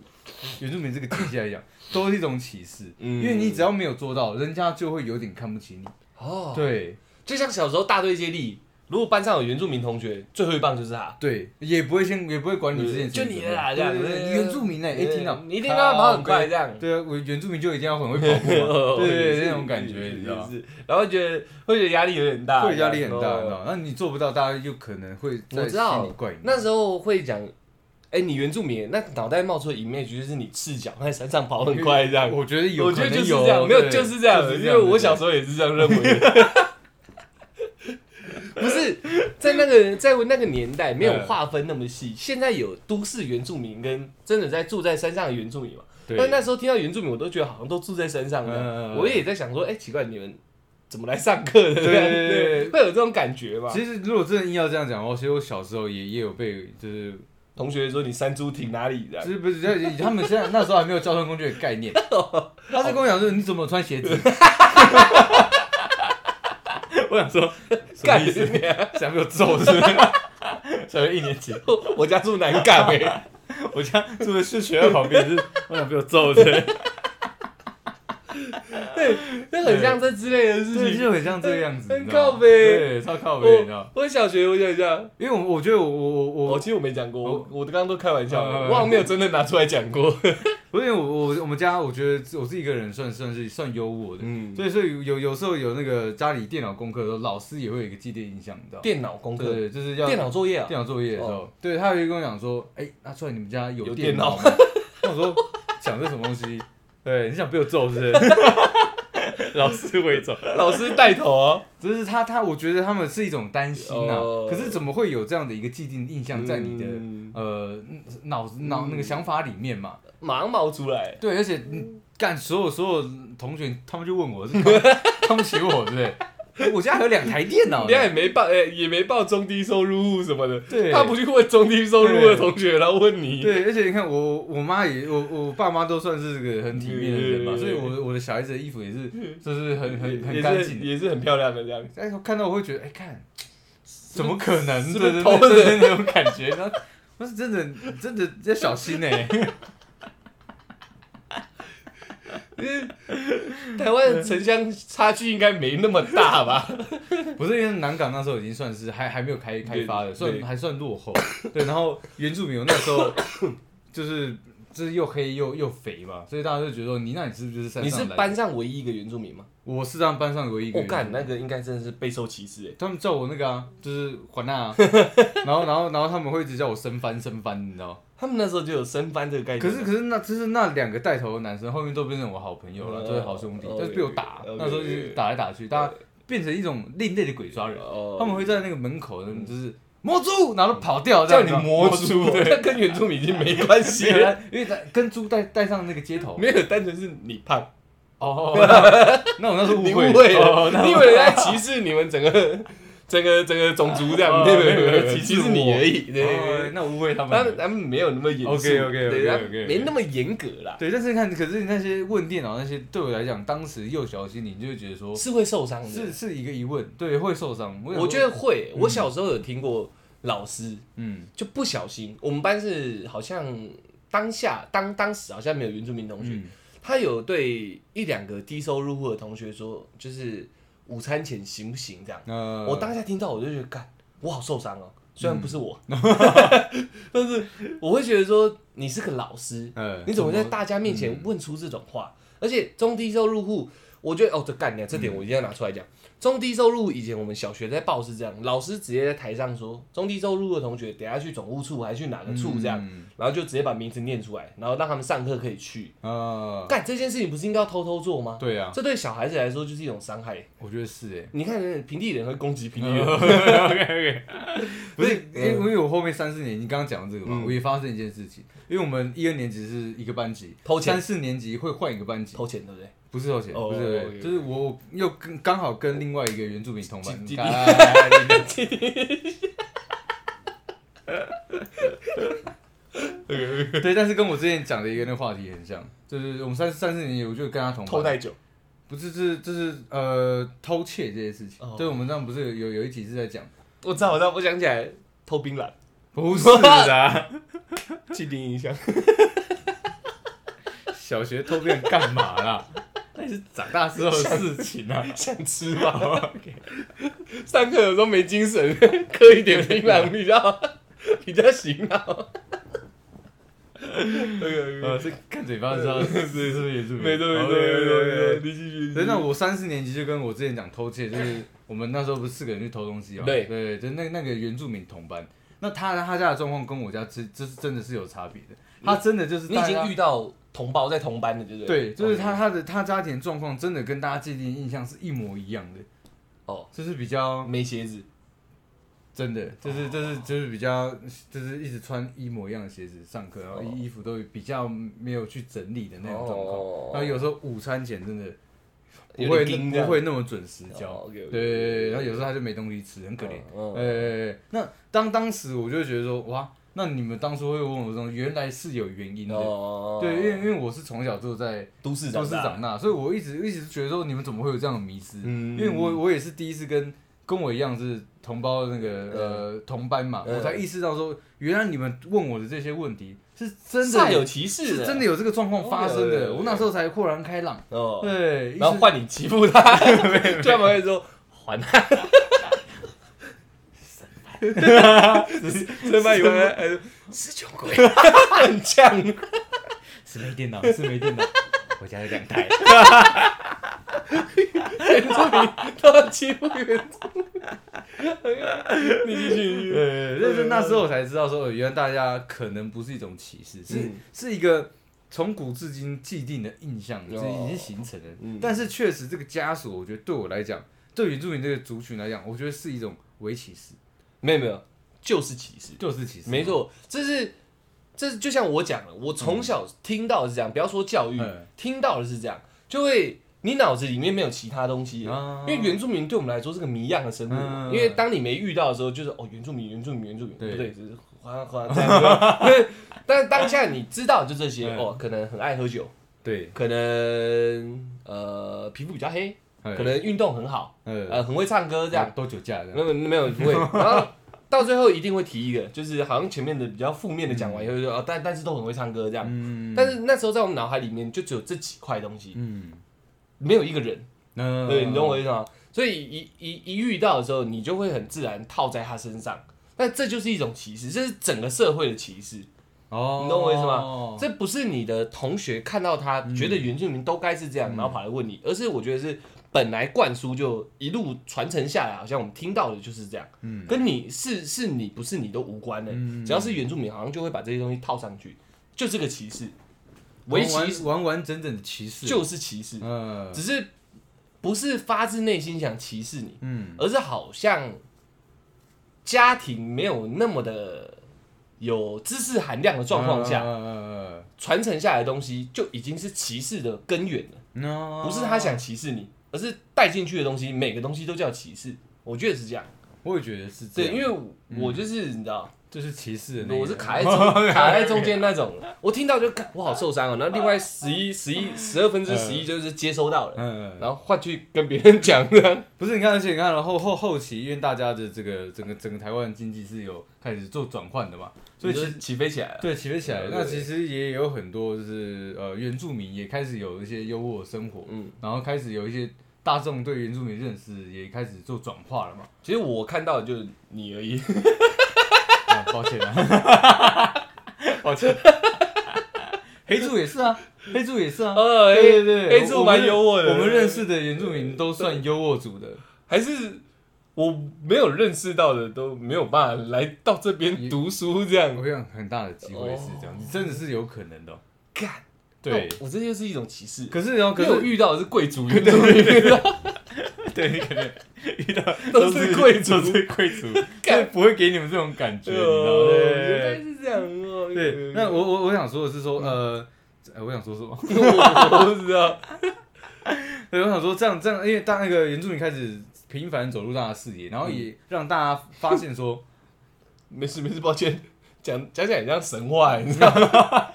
原住民这个体系来讲，都是一种歧视，嗯因为你只要没有做到，人家就会有点看不起你。哦，对就像小时候大队接力，如果班上有原住民同学，最后一棒就是他。对，也不会先也不会管你之前就你的啦，这样。原住民呢，哎，听到你一定要跑很快，这样。对啊，我原住民就一定要很会跑步嘛，对对对，那种感觉，你知道吗？然后觉得会觉得压力有点大，会压力很大，你知哦道吗？那你做不到，大家就可能会我知道。那时候会讲，哎，你原住民，那脑袋冒出的 image 就是你赤脚在山上跑很快这样。我觉得有，我觉得就是这样，没有就是这样，就是因为我小时候也是这样认为的。不是在那个 在那个年代没有划分那么细，现在有都市原住民跟真的在住在山上的原住民嘛。但那时候听到原住民，我都觉得好像都住在山上的。嗯我也在想说，哎，奇怪，你们怎么来上课的？对对对对 会有这种感觉吧？其实如果真的硬要这样讲的话，其实我小时候也也有被就是同学说你山猪停哪里的？是不是他们现在那时候还没有交通工具的概念，他是跟我讲说你怎么穿鞋子？我想说 什么干意思？想被我揍是不是？小学一年级，我家住南港哎，我家住的是学校旁边，是我想被我揍是不是？就很像这之类的事对，情。就很像这个样子，很靠北对，超靠北，你知道吗？我我小学我想一下，因为我我觉得我我我其实我没讲过，我我刚刚都开玩笑我好像没有真的拿出来讲过。不是因为我我我们家，我觉得我自己一个人算算是算优渥的，嗯，所以所以有有时候有那个家里电脑功课的时候，老师也会有一个既定印象，你知道吗？电脑功课、对，就是要电脑作业啊，电脑作业的时候，对他会跟我讲说，哎，阿帅你们家有有电脑吗？我说讲这什么东西？对，你想被我揍是不是？老师会走，老师带头哦，就是他他，我觉得他们是一种担心啊。哦可是怎么会有这样的一个既定印象在你的、嗯呃脑脑那个想法里面嘛？马上冒出来，对，而且嗯干所有所有同学，他们就问我是看看不起我，对不对？我家还有两台电脑呢人，家也没报，哎，也没报中低收入户什么的，对他不去问中低收入的同学，然后问你，对，而且你看我我妈也我我爸妈都算是个很体面的人嘛，所以我我的小孩子的衣服也是就是很很很干净。也是很漂亮的这样。哎，我看到我会觉得，哎，看怎么可能？是不是那种感觉，然后我是真的真的要小心哎。台湾的城乡差距应该没那么大吧？不是因为南港那时候已经算是还还没有开开发的，算还算落后。对，然后原住民那时候 就是就是又黑又又肥嘛，所以大家就觉得说你那你是不是就是山你是来的班上唯一一个原住民吗？我是他们班上唯一一个我干，原住民。那个应该真的是备受歧视哎。他们叫我那个啊，就是环娜啊，然后然后然后他们会一直叫我生番生番，你知道吗？他们那时候就有升班这个概念。可是可是那就是那两个带头的男生，后面都变成我好朋友了，哦都是好兄弟，哦但是被我打，那时候就是打来打去，大家变成一种另类的鬼抓人，哦他们会在那个门口就是魔猪，然后跑掉，这叫你魔猪，跟原住民已经没关系。了，因为他跟猪带带上那个街头，没有，单纯是你胖，哦，那那我那时候你误会。误会了，哦你以为人家歧视你们整个整个整个种族这样，哦没有没有没有没有，歧视歧视你而已，对对哦对。那误会他他们们。他们没有那么严肃对他没那么严格啦，对，但是看，可是那些问电脑那些，对我来讲，当时幼小的心灵就会觉得说，是会受伤的。是是一个疑问，对，会受伤。我觉得会，我小时候有听过老师嗯就不小心，我们班是好像当下当当时好像没有原住民同学，嗯他有对一两个低收入户的同学说，就是午餐前行不行这样。呃，我当下听到我就觉得，干，我好受伤哦。虽然不是我，嗯 但是我会觉得说，你是个老师，呃你怎么在大家面前问出这种话？而且中低收入户，我觉得哦，这干的这点我一定要拿出来讲。中低收入以前我们小学在报是这样，老师直接在台上说，中低收入的同学等下去总务处还去哪个处这样，嗯然后就直接把名字念出来，然后让他们上课可以去。呃，干这件事情不是应该要偷偷做吗？对啊，这对小孩子来说就是一种伤害。我觉得是哎。你看平地人会攻击平地人，OK OK，不是，因为嗯因为我后面三四年，你刚刚讲的这个嘛，嗯我也发生一件事情，因为我们一二年级是一个班级，偷钱三四年级会换一个班级，偷钱对不对？不是偷钱，哦不是，就是我又跟刚好跟另外一个原住民同班弟弟，哎对，但是跟我之前讲的一个那个话题很像，就是我们三三四年级我就跟他同班偷带酒，不是，这是这是呃偷窃这些事情。哦。对，我们这样不是有有一集是在讲，我知道，我知道，我想起来偷槟榔，不是的，既定印象。小学偷别人干嘛啦？那是长大之后的事情啊。想吃吗？上课有时候没精神，嗑一点槟榔 比较比较醒脑。呃，是看嘴巴知道是是是也是？没错没错没错没错，你继续。对，那我三四年级就跟我之前讲偷窃，就是我们那时候不是四个人去偷东西嘛？对对，就那那个原住民同班，那他他家的状况跟我家这这是真的是有差别的。他真的就是你已经遇到同胞在同班的，对不对？对，就是他他的他家庭状况真的跟大家既定印象是一模一样的。哦，就是比较没鞋子，真的，就是就是就是比较就是一直穿一模一样的鞋子上课，然后衣衣服都比较没有去整理的那种状况。哦。然后有时候午餐前真的不有会不会那么准时交，对对对对，然后有时候他就没东西吃，很可怜。嗯嗯。呃，那当当时我就觉得说，哇，那你们当初会问我这种，原来是有原因的。哦，对，因为因为我是从小就在都市都长大，市长大，所以我一直一直觉得说，你们怎么会有这样的迷失？嗯因为我我也是第一次跟跟我一样是同胞的那个呃同班嘛，嗯我才意识到说，原来你们问我的这些问题是真的煞有其事的，是真的有这个状况发生的。我那时候才豁然开朗。哦。对，然后换你欺负他，就他们会说还他。三班以外，还说是穷鬼，很呛。是？没电脑，是没电脑，我家有两台。原住民都要欺负原住民。你继续。对，但是那时候我才知道说，原来大家可能不是？一种歧视，是？是一个从古至今既定的印象，这哦已经形成了。但是？确实这个枷锁，我觉得对我来讲，对原住民这个族群来讲，我觉得是？一种微歧视，没有没有，就是歧视。就是歧视。没，错，这是这就像我讲了，我从小听到的是这样，不要说教育，听到的是这样，就会你脑子里面没有其他东西。因为原住民对我们来说是个谜一样的生物，因为当你没遇到的时候，就是哦原住民原住民原住民，对不对，就是哗哗这样子。但是当下你知道就这些哦，可能很爱喝酒，对，可能呃皮肤比较黑，可可能运动很好，呃呃很会唱歌这样，都酒驾这没。有没有不会，然后到最后一定会提一个，就是好像前面的比较负面的讲完以后就但但是都很会唱歌这样，嗯。但是那时候在我们脑海里面就只有这几块东西，嗯，没有一个人，那对你懂我意思吗？所以一一一遇到的时候，你就会很自然套在他身上，但这就是一种歧视，这是整个社会的歧视，哦，你懂我意思吗？这不是你的同学看到他觉得原住民都该是这样，然后跑来问你，而是我觉得是本来灌输就一路传承下来，好像我们听到的就是这样，嗯。跟你是是你不是你都无关的，嗯。只要是原住民，好像就会把这些东西套上去，就是个歧视，围完棋完完完整整的歧视，就是歧视，嗯。只是不是发自内心想歧视你，嗯。而是好像家庭没有那么的有知识含量的状况下，嗯传承下来的东西就已经是歧视的根源了。嗯，不是他想歧视你，而是带进去的东西，每个东西都叫歧视。我觉得是这样，我也觉得是这对，样，因为我就是你知道，就是歧视的那个，我是卡在中 卡在中间那种，我听到就干我好受伤哦。然后另外十一 十一十二分之十一就是接收到了，嗯，然后换去跟别人讲的。不是你看，而且你看，然后后后期，因为大家的这个整个整个台湾经济是有开始做转换的嘛，所以其实起飞起来了。对起飞起来了。对那其实也有很多就是呃原住民也开始有一些优渥的生活，嗯，然后开始有一些大众对原住民认识也开始做转化了嘛。其实我看到的就是你而已。啊，抱歉啊，抱歉。黑柱也是啊，黑柱也是啊。呃对对对，黑柱蛮优渥的我们认识的原住民都算优渥族的。还是我没有认识到的都没有办法来到这边读书这样我。想，很大的机会是这样，你真的是有可能的哦。干，对，我这就是一种歧视。可是然后可可是我是遇到的是贵族 原住民，对你可能遇到 都是贵族都是贵族，所以 不会给你们这种感觉，你知道吗？哦对原来是这样哦。对对。那我我我想说的是说，呃，呃我想说什么？我不知道。对，我想说这样这样，因为当那个原住民开始频繁走入大家视野，然后也让大家发现说，没事没事，抱歉，讲讲起来很像神话，你知道吗？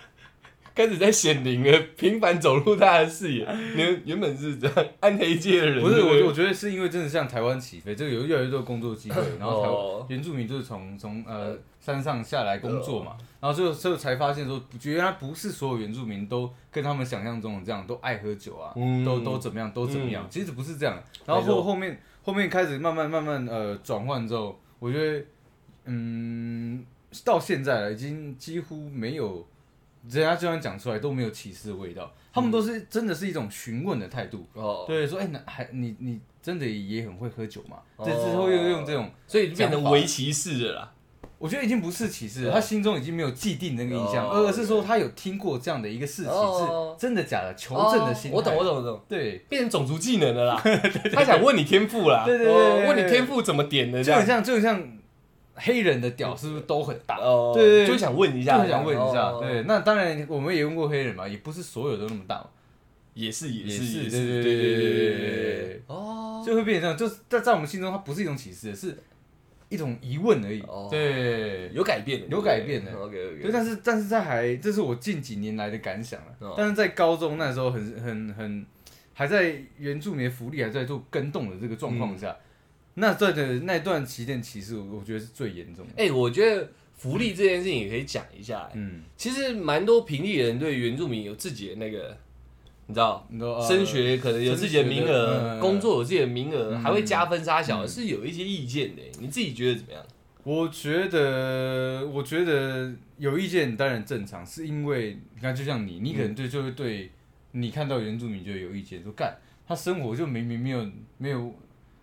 开始在显灵了，频繁走入大家的视野。原原本是这样暗黑界的人，不是我我觉得是因为真的像台湾起飞，这个有越来越多的工作机会，然后台湾哦原住民就是从从呃山上下来工作嘛，然后最后最后才发现说，原来不是所有原住民都跟他们想象中的这样，都爱喝酒啊，嗯都都怎么样，都怎么样嗯，其实不是这样。然后后后面后面开始慢慢慢慢呃转换之后，我觉得嗯到现在了，已经几乎没有。人家就算讲出来都没有歧视的味道，他们都是真的是一种询问的态度，哦，对，说哎，那还你你真的也很会喝酒嘛？哦。这之后又用这种，所以变成围棋式了啦。我觉得已经不是歧视了，他心中已经没有既定那个印象，哦。而是说他有听过这样的一个事情，哦。是真的假的，求证的心我懂我。懂我懂，对，变成种族技能了啦。他想 问你天赋啦，对对问你天赋怎么点的这样。就很像就很像黑人的屌是不是都很大？对就想问一下就想问一下对那当然我们也用过黑人嘛也不是所有都那么大也是也是也是对对对对对对对对。哦。就会变成这样就是在在我们心中它不是一种启示是一种疑问而已。对。有改变的有改变的。对但是但是在还这是我近几年来的感想了但是在高中那时候很很很还在原住民福利还在做跟动的这个状况下那段的那段起点歧视，我我觉得是最严重的。哎，我觉得福利这件事情也可以讲一下。嗯，其实蛮多平地人对原住民有自己的那个，你知道，升学可能有自己的名额，嗯工作有自己的名额，嗯还会加分杀小，嗯是有一些意见的。你自己觉得怎么样？我觉得，我觉得有意见当然正常，是因为你看，就像你，你可能对就会对你看到原住民就有意见，说干他生活就明明没有没有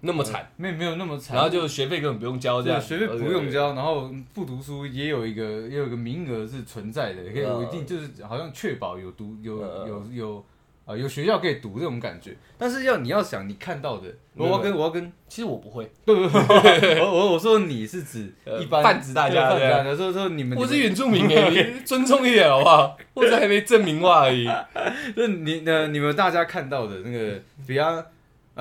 那么惨，没有没有那么惨，然后就学费根本不用交，这对样学费不用。交，然后不读书也有一个也有一个名额是存在的，可以嗯我一定就是好像确保有读有嗯有有啊有学校可以读这种感觉。但是要你要想你看到的，我要跟我要跟其实我不会，不不不，我我我说你是指呃一般泛指大家对对。泛指大家说说你们我是原住民哎，你尊重一点好不好？我只还没证明话而已。就是你呃你们大家看到的那个比较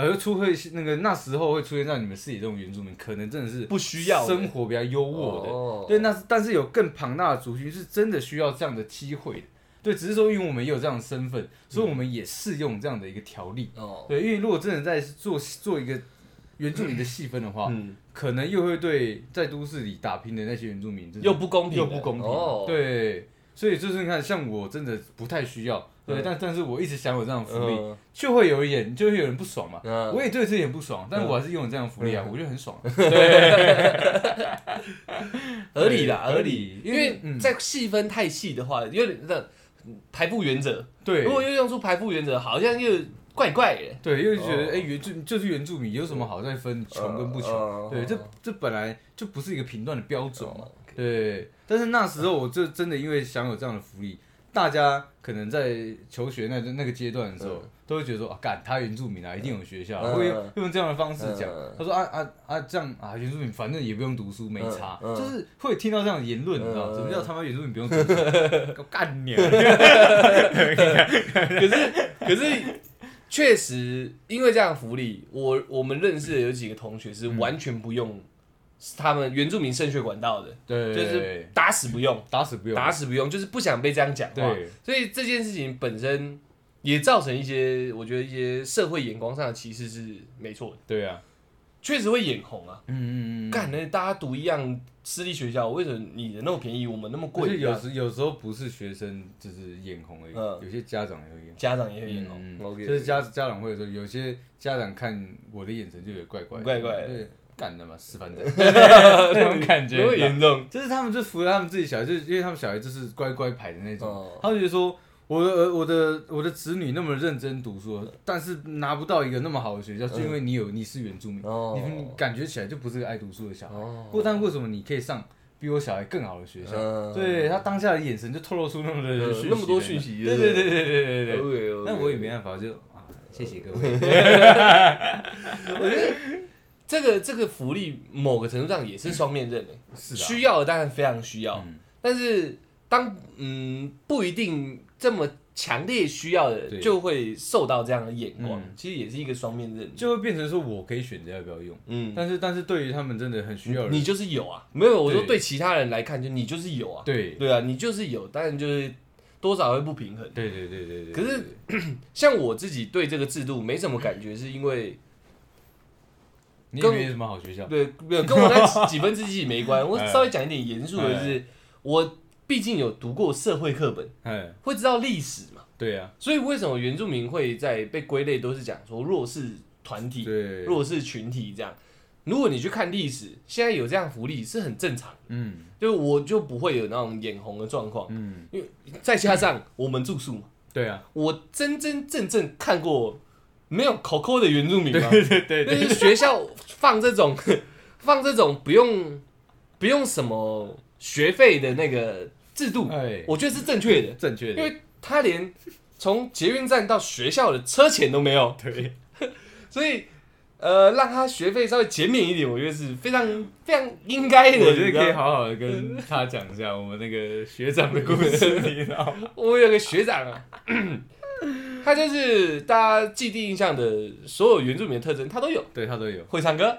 呃出会那个那时候会出现在你们视野中的原住民，可能真的是不需要生活比较优渥的。哦对，那但是有更庞大的族群是真的需要这样的机会的。对，只是说因为我们也有这样的身份，所以我们也适用这样的一个条例。哦，对，因为如果真的在做做一个原住民的细分的话，嗯，可能又会对在都市里打拼的那些原住民又不公平的，又不公平。哦，对，所以就是你看，像我真的不太需要，对，嗯但但是我一直享有这样的福利，嗯就会有一点，就会有人不爽嘛。嗯我也对这点不爽，但嗯我还是拥有这样的福利啊，嗯我觉得很爽。合理啦，合理。因因为为嗯再细分太细的话，有点那排布原则。对，如果又用出排布原则，好像又怪怪的。对，又觉得哦哎、原住就是原住民，有什么好再分穷跟不穷？嗯对，这这本来就不是一个评断的标准嘛。哦对，但是那时候我就真的因为享有这样的福利，大家可能在求学那那个阶段的时候，嗯。都会觉得说啊，干他原住民啊，一定有学校，嗯。会用用这样的方式讲。嗯。他说啊啊啊，这样啊，原住民反正也不用读书，没差，就是会听到这样的言论，你知道嗯。什么叫他妈原住民不用读书？干你啊！可是可是确实因为这样的福利，我我们认识的有几个同学是完全不用他们原住民升学管道的，对，就是打死不用，打死不用，打死不用，就是不想被这样讲话。所以这件事情本身也造成一些，我觉得一些社会眼光上的歧视是没错的，对啊，确实会眼红啊。嗯嗯嗯，干那，大家读一样私立学校，为什么你的那么便宜，我们那么贵？有时有时候不是学生就是眼红而已，嗯。有些家长也会眼红。家长也会眼红。就是家家长会说，有些家长看我的眼神就有怪怪的。怪怪的。对，干的嘛，示范的那种感觉，多严重。就是他们就服了他们自己小孩，就是因为他们小孩就是乖乖牌的那种，哦他们就觉得说。我的儿我的我的子女那么认真读书，但是拿不到一个那么好的学校，就因为你有你是原住民，哦你你感觉起来就不是个爱读书的小孩。哦不过，但为什么你可以上比我小孩更好的学校？嗯对他当下的眼神就透露出那么的那么多讯息对对对对对对对。那我也没办法，就啊，谢谢各位。这个这个福利某个程度上也是双面刃的，是啊，需要的当然非常需要，嗯。但是当嗯不一定这么强烈需要的，对。就会受到这样的眼光，嗯。其实也是一个双面刃。就会变成说我可以选择要不要用，嗯，但是但是对于他们真的很需要你就是有啊，没有我说对对其他人来看，就你就是有啊，对。对啊，你就是有，当然就是多少会不平衡。对对对对对。可是像我自己对这个制度没什么感觉，是因为你也没什么好学校，对没有跟我那几分之几没关，我 哎稍微讲一点严肃的是，我毕竟有读过社会课本，哎，会知道历史嘛，对啊，所以为什么原住民会在被归类都是讲说弱势团体、弱势群体这样？如果你去看历史，现在有这样福利是很正常的，嗯就我就不会有那种眼红的状况。嗯，因为再加上我们住宿嘛，对啊，我真真正正看过没有 COCO 的原住民吗？对 对对对，就是学校放这种 放这种不用不用什么学费的那个制度，哎，我觉得是正确的，正确的，因为他连从捷运站到学校的车钱都没有，对，所以呃，让他学费稍微减免一点，我觉得是非常非常应该的。我觉得可以好好的跟他讲一下我们那个学长的故事，你知道吗？我有个学长啊，他就是大家既定印象的所有原住民的特征，他都有，对他都有，会唱歌，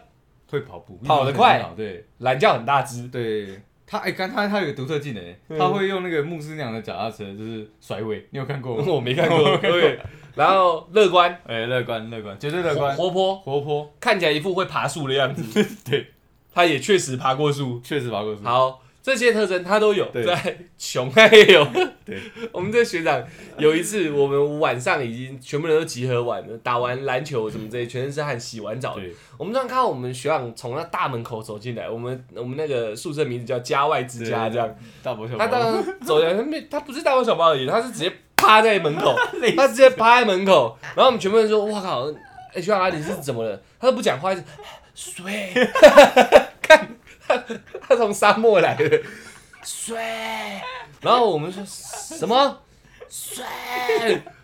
会跑步，跑得快。运动很好对。懒觉很大只，对。他哎，刚他他有个独特技能，嗯。他会用那个牧师娘的脚踏车，就是甩尾，你有看过吗？我没看过，对，然后乐观，哎，乐观乐观，绝对乐观，活泼，活泼，看起来一副会爬树的样子。对，他也确实爬过树。确实爬过树。好，这些特征他都有，对。在熊他也有。对，我们这学长有一次，我们晚上已经全部人都集合完了，打完篮球什么这些，全身是汗，洗完澡我们突然看到我们学长从那大门口走进来，我们我们那个宿舍名字叫家外之家，对这样。大伯小他宝，当时走进来，他没，他不是大包小包而已，他是直接趴在门口，他直接趴在门口，然后我们全部人说：“哇靠！” HR 你是怎么了？他都不讲话，一直水，看他 他从沙漠来的。水，然后我们说什么？水？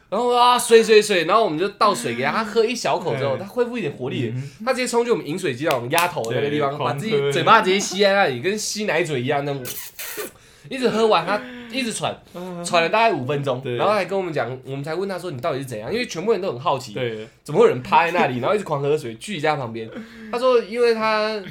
然后啊，水水水，然后我们就倒水给他，他喝一小口之后，嗯他恢复一点活力，他直接冲去我们饮水机那种压头的那个地方，把自己嘴巴直接吸在那里，跟吸奶嘴一样那种，一直喝完，他一直喘，喘了大概五分钟，然后还跟我们讲，我们才问他说你到底是怎样，因为全部人都很好奇，对，怎么会有人趴在那里，然后一直狂喝水，距离家旁边？他说，因为他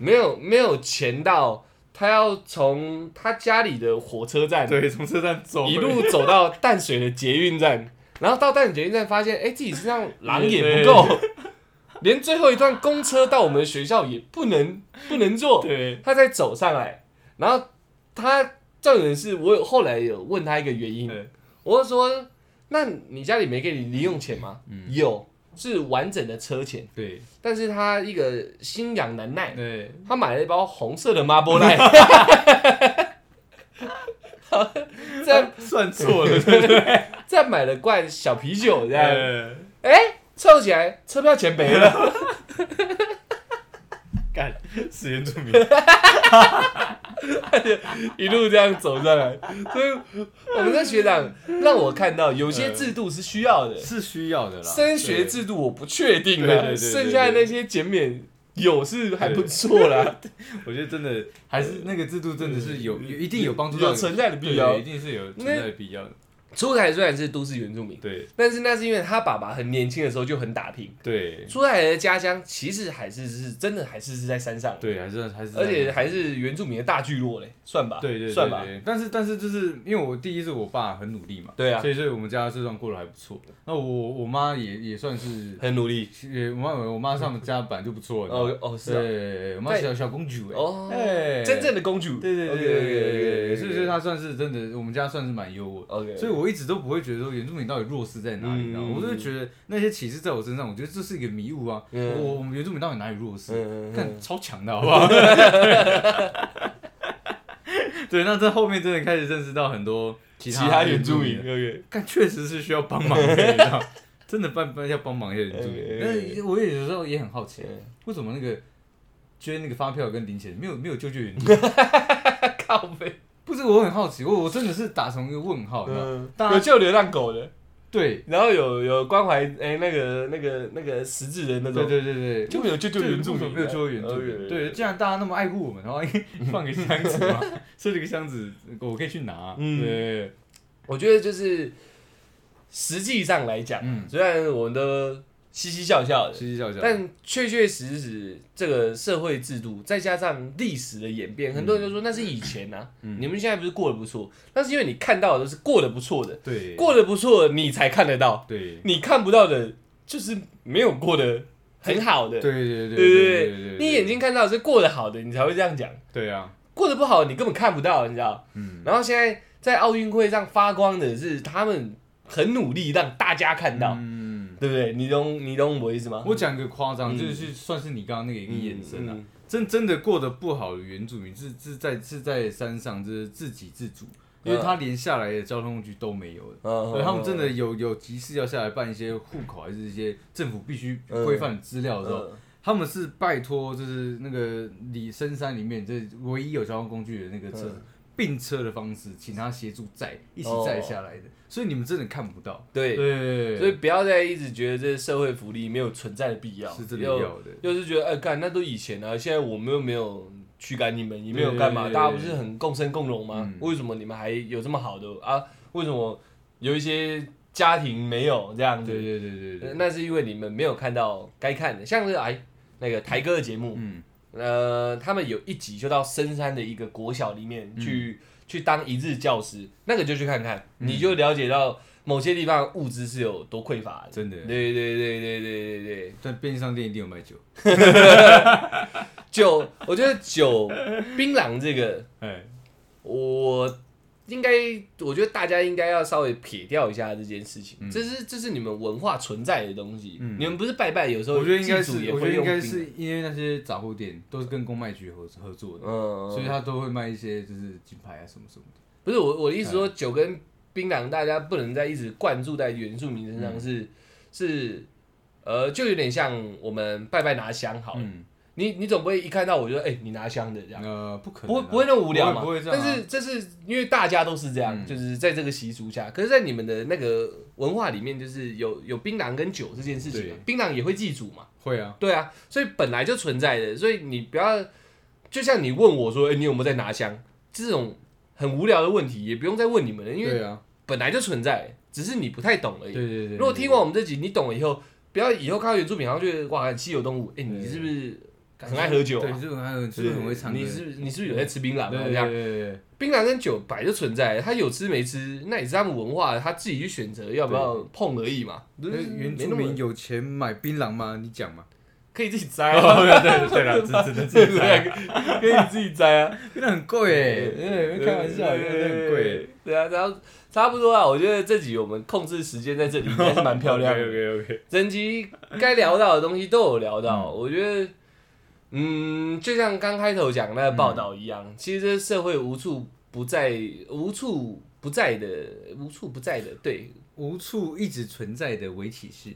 没有没有钱到，他要从他家里的火车站对，从车站走。一路走到淡水的捷运站，然后到淡水捷运站发现，哎、自己身上狼也不够，连最后一段公车到我们学校也不能不能坐，对，他再走上来，然后他重点是我有后来有问他一个原因，对。我就说，那你家里没给你零用钱吗？嗯。有，是完整的车钱，对。但是他一个心痒难耐，对，他买了一包红色的麻波奈，再算错了，对 不对？再买了罐小啤酒，这样，呃哎、凑起来车票钱没了，干，是原住民，一路这样走上来，所以我们的学长让我看到有些制度是需要的，是需要的啦。升学制度我不确定啦，剩下的那些减免有是还不错啦，我觉得真的还是那个制度真的是有有一定有帮助到有存在的必要。一。定是有存在的必要的。出海虽然是都市原住民，对但是那是因为他爸爸很年轻的时候就很打拼。对出海的家乡其实还是是真的还是是在山上，对，还是还是，而且还是原住民的大聚落嘞，算吧，对对对算吧，但是但是就是因为我第一是我爸很努力嘛，对啊所以所以我们家这段过得还不错。那我我妈也也算是，很努力。也我妈我妈上家本来就不错，哦哦是啊，对，我妈在小小公主哎，哦，哎真正的公主，对对对对对所以所以她算是真的，我们家算是蛮优渥的。OK，所以我一直都不会觉得说原住民到底弱势在哪里，你知道我就觉得那些歧视在我身上，我觉得这是一个迷雾啊。嗯我我们原住民到底哪里弱势？看超强的好不好？对，那在后面真的开始认识到很多其其他他原住民看确实是需要帮忙的，你知道，真的帮帮要帮忙原住民嗯。但是我也有时候也很好奇嗯，为什么那个捐那个发票跟零钱没有没有救救原住民？靠背，不是，我很好奇，我我真的是打成一个问号，有救流浪狗的，对。然后有有关怀哎那个那个那个实质的那种，对对对对，就没有救救原住民，没有救原住民。对，既然大家那么爱护我们，然后放个箱子嘛，设了个箱子，我可以去拿。嗯。对，我觉得就是实际上来讲，嗯。虽然我们都嘻嘻笑笑的，嘻嘻笑笑。但确确实实这个社会制度，再加上历史的演变，很多人就说那是以前啊，嗯。你们现在不是过得不错，那是因为你看到的都是过得不错的，对，过得不错你才看得到，对。你看不到的，就是没有过得很好的，对对对对不对对？你眼睛看到的是过得好的，你才会这样讲，对啊，过得不好你根本看不到，你知道？嗯，然后现在在奥运会上发光的是他们很努力让大家看到，嗯，对不对？你懂你懂我意思吗？我讲个夸张，嗯就是算是你刚刚那个一个眼神啊，嗯真真的过得不好的原住民是是在是在山上，就是自给自足，因为他连下来的交通工具都没有的。嗯对，他们真的有有急事要下来办一些户口，还是一些政府必须规范的资料的时候，嗯他们是拜托，就是那个里深山里面这唯一有交通工具的那个车嗯并车的方式，请他协助载一起载下来的，所以你们真的看不到。对，对，所以不要再一直觉得这社会福利没有存在的必要，是真的又要的。又是觉得哎，干那都以前啊，现在我们又没有驱赶你们，也没有干嘛，大家不是很共生共荣吗嗯？为什么你们还有这么好的啊？为什么有一些家庭没有这样子？对对对对对，呃那是因为你们没有看到该看的，像是哎那个台哥的节目，嗯呃，他们有一集就到深山的一个国小里面嗯去、去当一日教师，那个就去看看，你就了解到某些地方物资是有多匮乏的。真的。对对对对对对对，但便利商店一定有卖酒。酒，我觉得酒槟榔这个，哎，我应该，我觉得大家应该要稍微撇掉一下这件事情，嗯。这是这是你们文化存在的东西，嗯。你们不是拜拜，有时候我觉得应该是，也我觉得应该是因为那些杂货店都是跟公卖局合合作的，嗯，所以他都会卖一些就是金牌啊什么什么的。不是我我的意思说，酒跟槟榔大家不能再一直灌注在原住民身上嗯。是，是呃，就有点像我们拜拜拿香好了，嗯，你你总不会一看到我就哎、你拿香的这样。呃，不可能啊，不会不会那么无聊嘛？不会这样啊但是这是因为大家都是这样，嗯就是在这个习俗下。可是，在你们的那个文化里面，就是有有槟榔跟酒这件事情嘛，槟榔也会祭祖嘛，会啊，对啊，所以本来就存在的。所以你不要，就像你问我说，哎、你有没有在拿香？这种很无聊的问题，也不用再问你们了，因为本来就存在，只是你不太懂而已。对对对。如果听完我们这集，你懂了以后，不要以后看到原住品，然后觉得哇，稀有动物，哎、你是不是很爱喝酒对，啊？是很爱喝，是不是很会唱歌？你是你是不是有在吃槟榔啊？对对这样对槟榔跟酒本来就存在，他有吃没吃，那也是他们文化，他自己去选择要不要碰而已嘛。那原住民有钱买槟榔吗？你讲嘛。可以自己摘啊，对对了，只只能自己摘。可以自己摘啊。槟榔很贵哎，对，开玩笑，槟榔很贵。对啊，然后差不多啊，我觉得这集我们控制时间在这里应该是蛮漂亮的。OK OK。整集该聊到的东西都有聊到，我觉得，嗯，就像刚开头讲那个报道一样，其实这社会无处不在、无处不在的、无处不在的，对，无处一直存在的围棋士，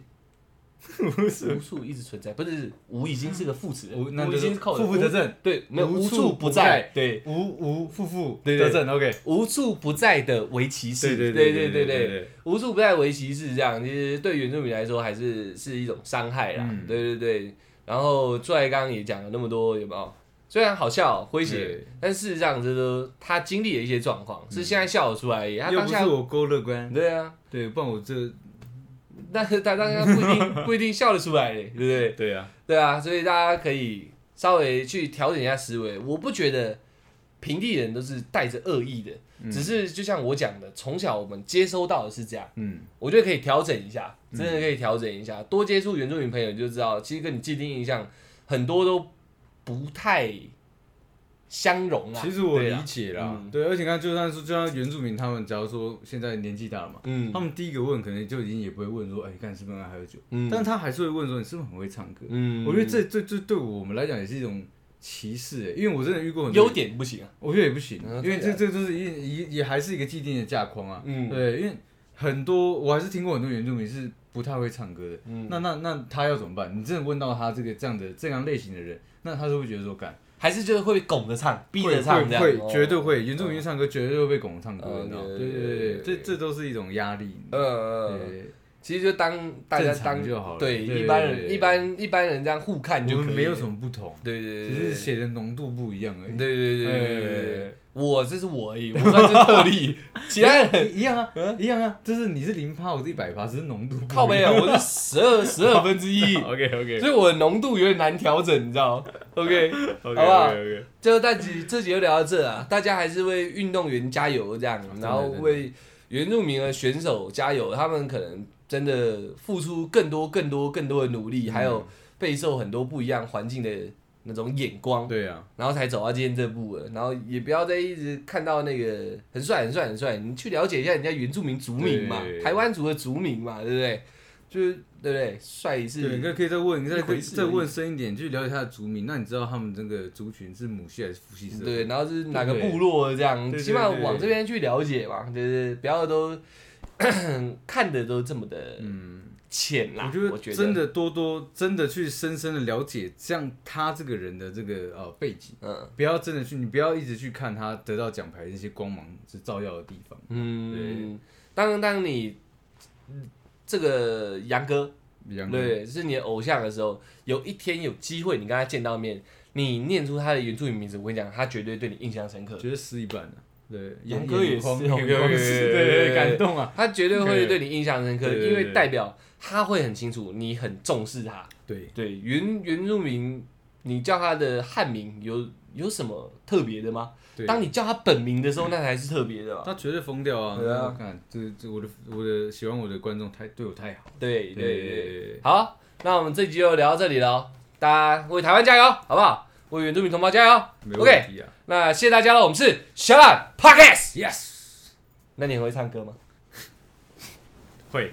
无处一直存在，不是无已经是个副词，无已经是扣负负得正，对，没有无处不不在。在，对，无无负负对对得正 OK。无处不在的围棋士，对对对对对对，无处不在围棋士这样，其实对原住民来说还是是一种伤害啦。嗯。对对对，然后出来刚刚也讲了那么多，有没有？虽然好笑诙谐，但事实上这都他经历了一些状况，是现在笑得出来而已。他又当下不是我够乐观，对啊，对，不然我这 但是他当下不一定 不一定笑得出来嘞，对不对？对啊，对啊，所以大家可以稍微去调整一下思维。我不觉得平地人都是带着恶意的，只是就像我讲的，从小我们接收到的是这样。嗯，我觉得可以调整一下，真的可以调整一下，多接触原住民朋友你就知道，其实跟你既定印象很多都不太相容啊。其实我理解啦嗯，对，而且你看，就算是就像原住民他们，假如说现在年纪大了嘛，嗯他们第一个问可能就已经也不会问说，哎，你看是不是爱喝酒，嗯但他还是会问说，你是不是很会唱歌？嗯我觉得这这这对我们来讲也是一种歧视，哎因为我真的遇过很多优，点不行啊。我觉得也不行，嗯因为这这就是一也也还是一个既定的架框啊，嗯对，因为很多我还是听过很多原住民是不太会唱歌的，嗯那那那他要怎么办？你真的问到他这个这样的这样类型的人，那他是会觉得说干。还是就是会拱着唱，逼会着唱这样，会哦绝对会，原住民唱歌绝对会被拱着唱歌，嗯你知道吗？对对对这这都是一种压力。呃其实就当大家当就好了对对一般人对对对一般一般人这样互看就可没有什么不同，对对对，只是写的浓度不一样而已。对对对对对对哎对，我这是我而已，我算是特例，其他人一样啊，一样啊，就是你是零趴，我是一百趴，只是浓度。靠背啊，我是十二 十二分之一，OK OK 所以我的浓度有点难调整，你知道？不好？OK，就大集这集就聊到这啊，大家还是为运动员加油这样，然后为原住民的选手加油，他们可能真的付出更多、更多、更多的努力，还有备受很多不一样环境的那种眼光，对啊，然后才走到今天这步了。然后也不要再一直看到那个很帅、很帅、很帅，你去了解一下人家原住民族名嘛，台湾族的族名嘛，对不对？就是对不对？帅是对，你可以再问，你再再问深一点，去了解他的族名，那你知道他们这个族群是母系还是父系？对，然后是哪个部落这样，起码往这边去了解嘛，就是不要都看的都这么的嗯。浅啦。我我觉得真的多多真的去深深的了解，像他这个人的这个呃背景，嗯不要真的去，你不要一直去看他得到奖牌那些光芒是照耀的地方。嗯，当当你嗯这个杨哥杨对是你的偶像的时候，有一天有机会你跟他见到面，你念出他的原住民名字，我跟你讲，他绝对对你印象深刻。绝对失一半的。对，杨哥也是对对对对对，感动啊。他绝对会对你印象深刻，对对对因为代表他会很清楚你很重视他。对，对，原原住民，你叫他的汉名有有什么特别的吗？对当你叫他本名的时候，那才是特别的嘛。他绝对疯掉啊！对啊我看这这我的我的喜欢我的观众太对我太好。对对对好，那我们这集就聊到这里了哦，大家为台湾加油，好不好？为原住民同胞加油！OK，啊。那谢谢大家了，我们是小懒 Podcast。Yes，那你会唱歌吗？会。